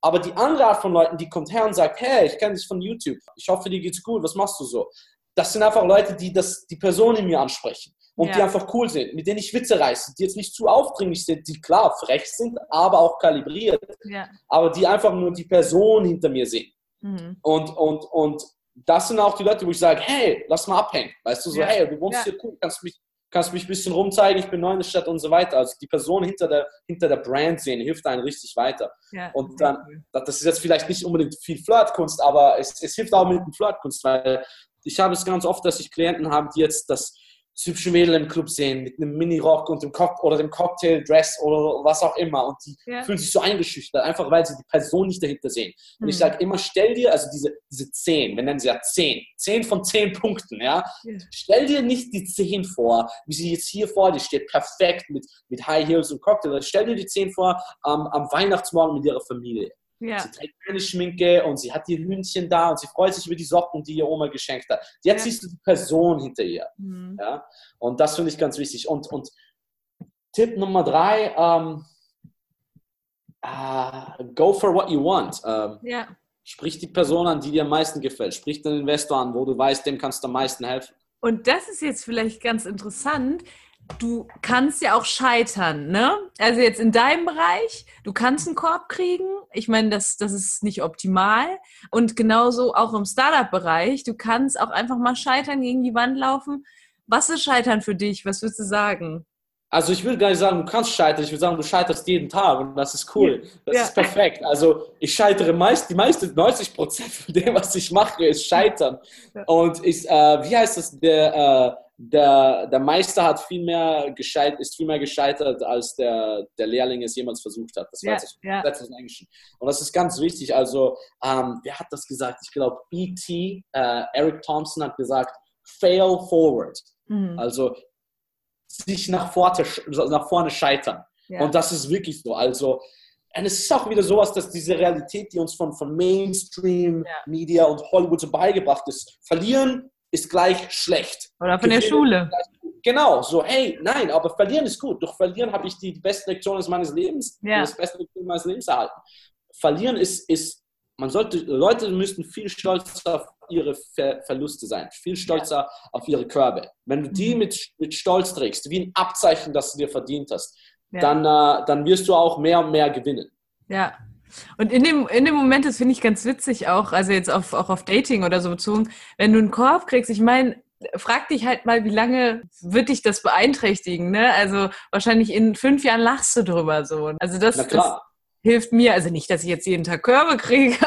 Aber die andere Art von Leuten, die kommt her und sagt, hey, ich kenne dich von YouTube, ich hoffe, dir geht's gut, was machst du so? Das sind einfach Leute, die das, die Person in mir ansprechen und ja. die einfach cool sind, mit denen ich Witze reiße, die jetzt nicht zu aufdringlich sind, die klar frech sind, aber auch kalibriert, ja. aber die einfach nur die Person hinter mir sehen. Mhm. Und, und, und das sind auch die Leute, wo ich sage, hey, lass mal abhängen. Weißt du, so, ja. hey, du wohnst hier cool, kannst mich, kannst mich ein bisschen rumzeigen, ich bin neu in der Stadt und so weiter. Also die Person hinter der, hinter der Brand sehen, hilft einem richtig weiter. Ja, und dann, das ist jetzt vielleicht nicht unbedingt viel Flirtkunst, aber es, es hilft auch mit dem Flirtkunst, weil ich habe es ganz oft, dass ich Klienten habe, die jetzt das hübsche Mädel im Club sehen mit einem Mini-Rock und dem Cock oder dem Cocktail-Dress oder was auch immer und die ja. fühlen sich so eingeschüchtert, einfach weil sie die Person nicht dahinter sehen. Und mhm. ich sage immer, stell dir, also diese, diese 10, wir nennen sie ja 10, 10 von 10 Punkten, ja? ja. Stell dir nicht die 10 vor, wie sie jetzt hier vor dir steht, perfekt mit, mit High Heels und Cocktail. Stell dir die 10 vor ähm, am Weihnachtsmorgen mit ihrer Familie. Ja. Sie trägt keine Schminke und sie hat ihr Hündchen da und sie freut sich über die Socken, die ihr Oma geschenkt hat. Jetzt ja. siehst du die Person hinter ihr. Mhm. Ja? Und das finde ich ganz wichtig. Und, und Tipp Nummer drei, ähm, uh, go for what you want. Ähm, ja. Sprich die Person an, die dir am meisten gefällt. Sprich den Investor an, wo du weißt, dem kannst du am meisten helfen. Und das ist jetzt vielleicht ganz interessant du kannst ja auch scheitern, ne? Also jetzt in deinem Bereich, du kannst einen Korb kriegen. Ich meine, das, das ist nicht optimal. Und genauso auch im Startup-Bereich, du kannst auch einfach mal scheitern, gegen die Wand laufen. Was ist Scheitern für dich? Was würdest du sagen? Also ich würde gar nicht sagen, du kannst scheitern. Ich würde sagen, du scheiterst jeden Tag und das ist cool. Das ja. ist perfekt. Also ich scheitere meist, die meisten 90 Prozent von dem, was ich mache, ist Scheitern. Und ich, äh, wie heißt das, der, äh, der, der Meister hat viel mehr gescheit, ist viel mehr gescheitert, als der, der Lehrling es jemals versucht hat. Das war ja, ja. das im Englischen. Und das ist ganz wichtig. Also, ähm, wer hat das gesagt? Ich glaube, E.T., äh, Eric Thompson hat gesagt, fail forward. Mhm. Also, sich nach vorne, nach vorne scheitern. Ja. Und das ist wirklich so. Also, und es ist auch wieder sowas, dass diese Realität, die uns von, von Mainstream, Media und Hollywood so beigebracht ist, verlieren ist gleich schlecht. Oder von der Schule. Genau, so, hey, nein, aber verlieren ist gut. Durch verlieren habe ich die, die besten Lektionen meines Lebens, ja. das beste Lektion meines Lebens erhalten. Verlieren ist, ist, man sollte, Leute müssten viel stolzer auf ihre Ver Verluste sein, viel stolzer ja. auf ihre Körbe. Wenn du die mhm. mit, mit Stolz trägst, wie ein Abzeichen, das du dir verdient hast, ja. dann, äh, dann wirst du auch mehr und mehr gewinnen. Ja, und in dem, in dem Moment, das finde ich ganz witzig auch, also jetzt auf, auch auf Dating oder so bezogen, wenn du einen Korb kriegst, ich meine, frag dich halt mal, wie lange wird dich das beeinträchtigen, ne? Also wahrscheinlich in fünf Jahren lachst du drüber so. Also das, das hilft mir, also nicht, dass ich jetzt jeden Tag Körbe kriege, [LAUGHS]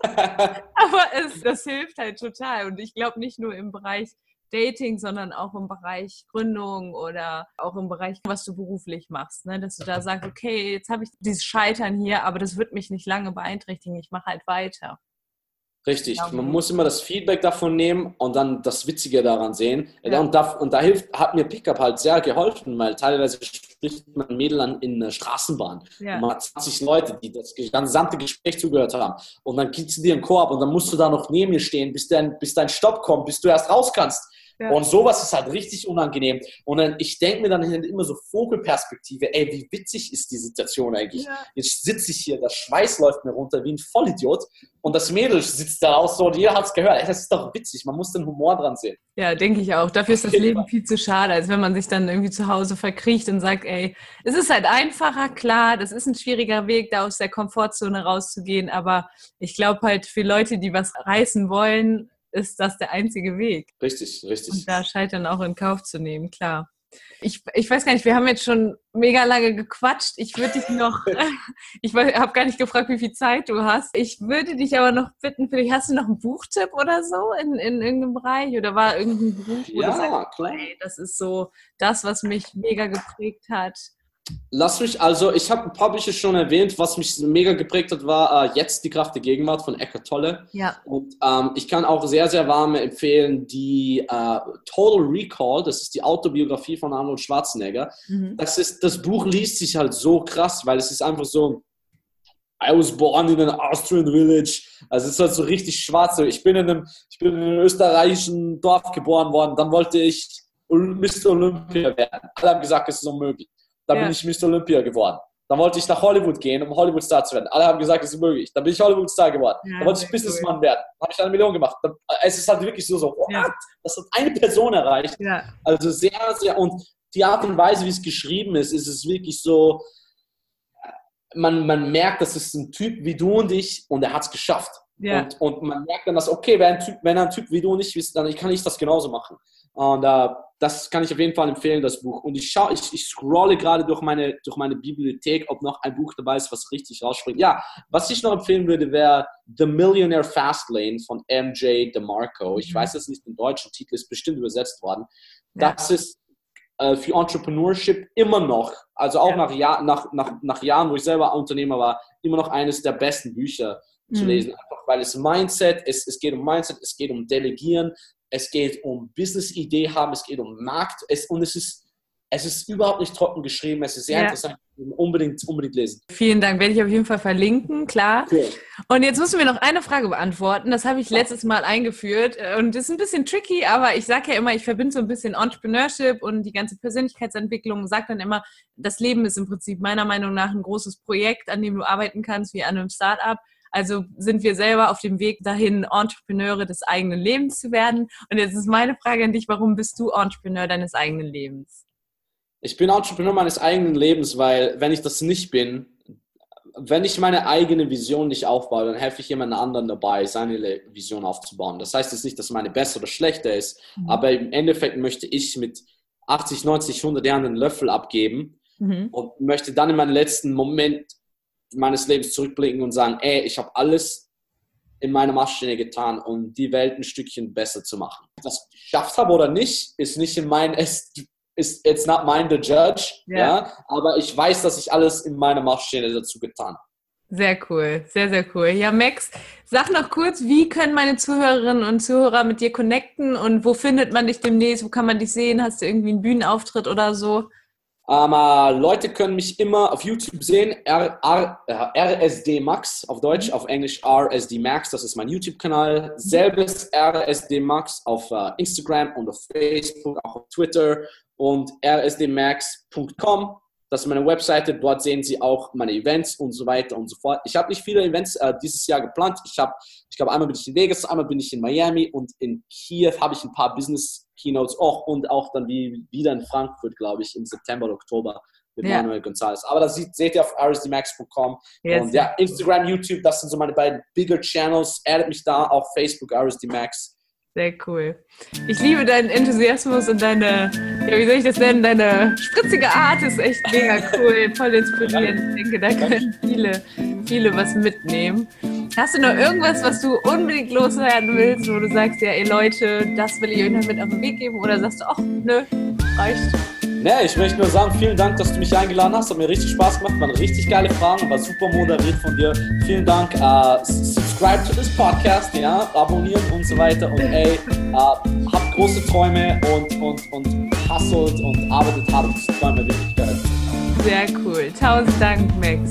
[LAUGHS] aber es, das hilft halt total. Und ich glaube nicht nur im Bereich Dating, sondern auch im Bereich Gründung oder auch im Bereich, was du beruflich machst. Ne? Dass du da sagst, okay, jetzt habe ich dieses Scheitern hier, aber das wird mich nicht lange beeinträchtigen, ich mache halt weiter. Richtig, man muss immer das Feedback davon nehmen und dann das Witzige daran sehen. Ja. Und, da, und da hilft, hat mir Pickup halt sehr geholfen, weil teilweise spricht man Mädel an in der Straßenbahn. Ja. Und man hat 20 Leute, die das gesamte Gespräch zugehört haben. Und dann kriegst du dir einen Korb und dann musst du da noch neben mir stehen, bis dein, bis dein Stopp kommt, bis du erst raus kannst. Ja. Und sowas ist halt richtig unangenehm. Und dann, ich denke mir dann immer so Vogelperspektive, ey, wie witzig ist die Situation eigentlich? Ja. Jetzt sitze ich hier, der Schweiß läuft mir runter wie ein Vollidiot und das Mädel sitzt da auch so und jeder hat es gehört. Ey, das ist doch witzig, man muss den Humor dran sehen. Ja, denke ich auch. Dafür ist das Leben viel zu schade, als wenn man sich dann irgendwie zu Hause verkriecht und sagt, ey, es ist halt einfacher, klar, das ist ein schwieriger Weg, da aus der Komfortzone rauszugehen, aber ich glaube halt für Leute, die was reißen wollen, ist das der einzige Weg. Richtig, richtig. Und da Scheitern auch in Kauf zu nehmen, klar. Ich, ich weiß gar nicht, wir haben jetzt schon mega lange gequatscht. Ich würde dich noch, [LAUGHS] ich habe gar nicht gefragt, wie viel Zeit du hast. Ich würde dich aber noch bitten, vielleicht hast du noch einen Buchtipp oder so in, in irgendeinem Bereich oder war irgendein Buch, wo ja, du sagst, klar. Hey, das ist so das, was mich mega geprägt hat. Lass mich, also ich habe ein paar Bücher schon erwähnt, was mich mega geprägt hat, war äh, Jetzt die Kraft der Gegenwart von Eckhart Tolle. Ja. Und ähm, ich kann auch sehr, sehr warm empfehlen die äh, Total Recall, das ist die Autobiografie von Arnold Schwarzenegger. Mhm. Das, ist, das Buch liest sich halt so krass, weil es ist einfach so, I was born in an Austrian village. Also es ist halt so richtig schwarz. Ich bin in einem, ich bin in einem österreichischen Dorf geboren worden, dann wollte ich Mr. Olympia werden. Alle haben gesagt, es ist unmöglich. Dann ja. bin ich Mr. Olympia geworden. Dann wollte ich nach Hollywood gehen, um Hollywood-Star zu werden. Alle haben gesagt, es ist möglich. Dann bin ich Hollywood-Star geworden. Ja, dann wollte ich Businessman cool. werden. Dann habe ich eine Million gemacht. Dann, es ist halt wirklich so, so ja. das hat eine Person erreicht. Also sehr, sehr, und die Art und Weise, wie es geschrieben ist, ist es wirklich so, man, man merkt, das ist ein Typ wie du und ich und er hat es geschafft. Ja. Und, und man merkt dann, dass, okay, wenn ein, typ, wenn ein Typ wie du und ich bist, dann kann ich das genauso machen. Und äh, das kann ich auf jeden Fall empfehlen, das Buch. Und ich schaue, ich, ich scrolle gerade durch meine, durch meine Bibliothek, ob noch ein Buch dabei ist, was richtig rausspringt. Ja, was ich noch empfehlen würde, wäre The Millionaire Fastlane von MJ DeMarco. Ich mhm. weiß jetzt nicht, den deutschen Titel ist bestimmt übersetzt worden. Ja. Das ist äh, für Entrepreneurship immer noch, also auch ja. nach, Jahr, nach, nach, nach Jahren, wo ich selber Unternehmer war, immer noch eines der besten Bücher zu mhm. lesen. Einfach weil es Mindset, es, es geht um Mindset, es geht um Delegieren, es geht um Business-Idee haben, es geht um Markt es, und es ist, es ist überhaupt nicht trocken geschrieben, es ist sehr ja. interessant, unbedingt, unbedingt lesen. Vielen Dank, werde ich auf jeden Fall verlinken, klar. Cool. Und jetzt musst du mir noch eine Frage beantworten, das habe ich letztes Mal eingeführt und das ist ein bisschen tricky, aber ich sage ja immer, ich verbinde so ein bisschen Entrepreneurship und die ganze Persönlichkeitsentwicklung und sage dann immer, das Leben ist im Prinzip meiner Meinung nach ein großes Projekt, an dem du arbeiten kannst, wie an einem Startup. Also sind wir selber auf dem Weg dahin, Entrepreneure des eigenen Lebens zu werden. Und jetzt ist meine Frage an dich, warum bist du Entrepreneur deines eigenen Lebens? Ich bin Entrepreneur meines eigenen Lebens, weil wenn ich das nicht bin, wenn ich meine eigene Vision nicht aufbaue, dann helfe ich jemand anderen dabei, seine Vision aufzubauen. Das heißt jetzt nicht, dass meine besser oder schlechter ist, mhm. aber im Endeffekt möchte ich mit 80, 90, 100 Jahren einen Löffel abgeben mhm. und möchte dann in meinem letzten Moment meines Lebens zurückblicken und sagen, ey, ich habe alles in meiner Maschine getan, um die Welt ein Stückchen besser zu machen. Ob ich das geschafft habe oder nicht, ist nicht in mein, ist, ist it's not mine the judge, ja. ja. aber ich weiß, dass ich alles in meiner Maschine dazu getan habe. Sehr cool, sehr, sehr cool. Ja, Max, sag noch kurz, wie können meine Zuhörerinnen und Zuhörer mit dir connecten und wo findet man dich demnächst? Wo kann man dich sehen? Hast du irgendwie einen Bühnenauftritt oder so? Ähm, äh, Leute können mich immer auf YouTube sehen, R, R, äh, RSD Max auf Deutsch, mhm. auf Englisch RSD Max, das ist mein YouTube-Kanal. Selbes RSD Max auf äh, Instagram und auf Facebook, auch auf Twitter und rsdmax.com. Das ist meine Webseite. Dort sehen Sie auch meine Events und so weiter und so fort. Ich habe nicht viele Events äh, dieses Jahr geplant. Ich habe, ich glaube, einmal bin ich in Vegas, einmal bin ich in Miami und in Kiew habe ich ein paar Business Keynotes auch und auch dann wie, wieder in Frankfurt, glaube ich, im September oder Oktober mit ja. Manuel Gonzalez. Aber das seht, seht ihr auf rsdmax.com. Yes. Und ja, Instagram, YouTube, das sind so meine beiden bigger Channels. Addet mich da auf Facebook, rsdmax. Sehr cool. Ich liebe deinen Enthusiasmus und deine, ja, wie soll ich das nennen, deine spritzige Art ist echt mega cool, voll inspirierend. Ich denke, da können viele, viele was mitnehmen. Hast du noch irgendwas, was du unbedingt loswerden willst, wo du sagst, ja, ey Leute, das will ich euch noch mit auf den Weg geben? Oder sagst du, ach, nö, reicht? Nee, ich möchte nur sagen, vielen Dank, dass du mich eingeladen hast. Hat mir richtig Spaß gemacht. Waren richtig geile Fragen. War super moderiert von dir. Vielen Dank. Uh, subscribe to this podcast, ja, abonnieren und so weiter. Und ey, uh, habt große Träume und, und, und hustelt und arbeitet hart, um diese Träume wirklich Sehr cool. Tausend Dank, Max.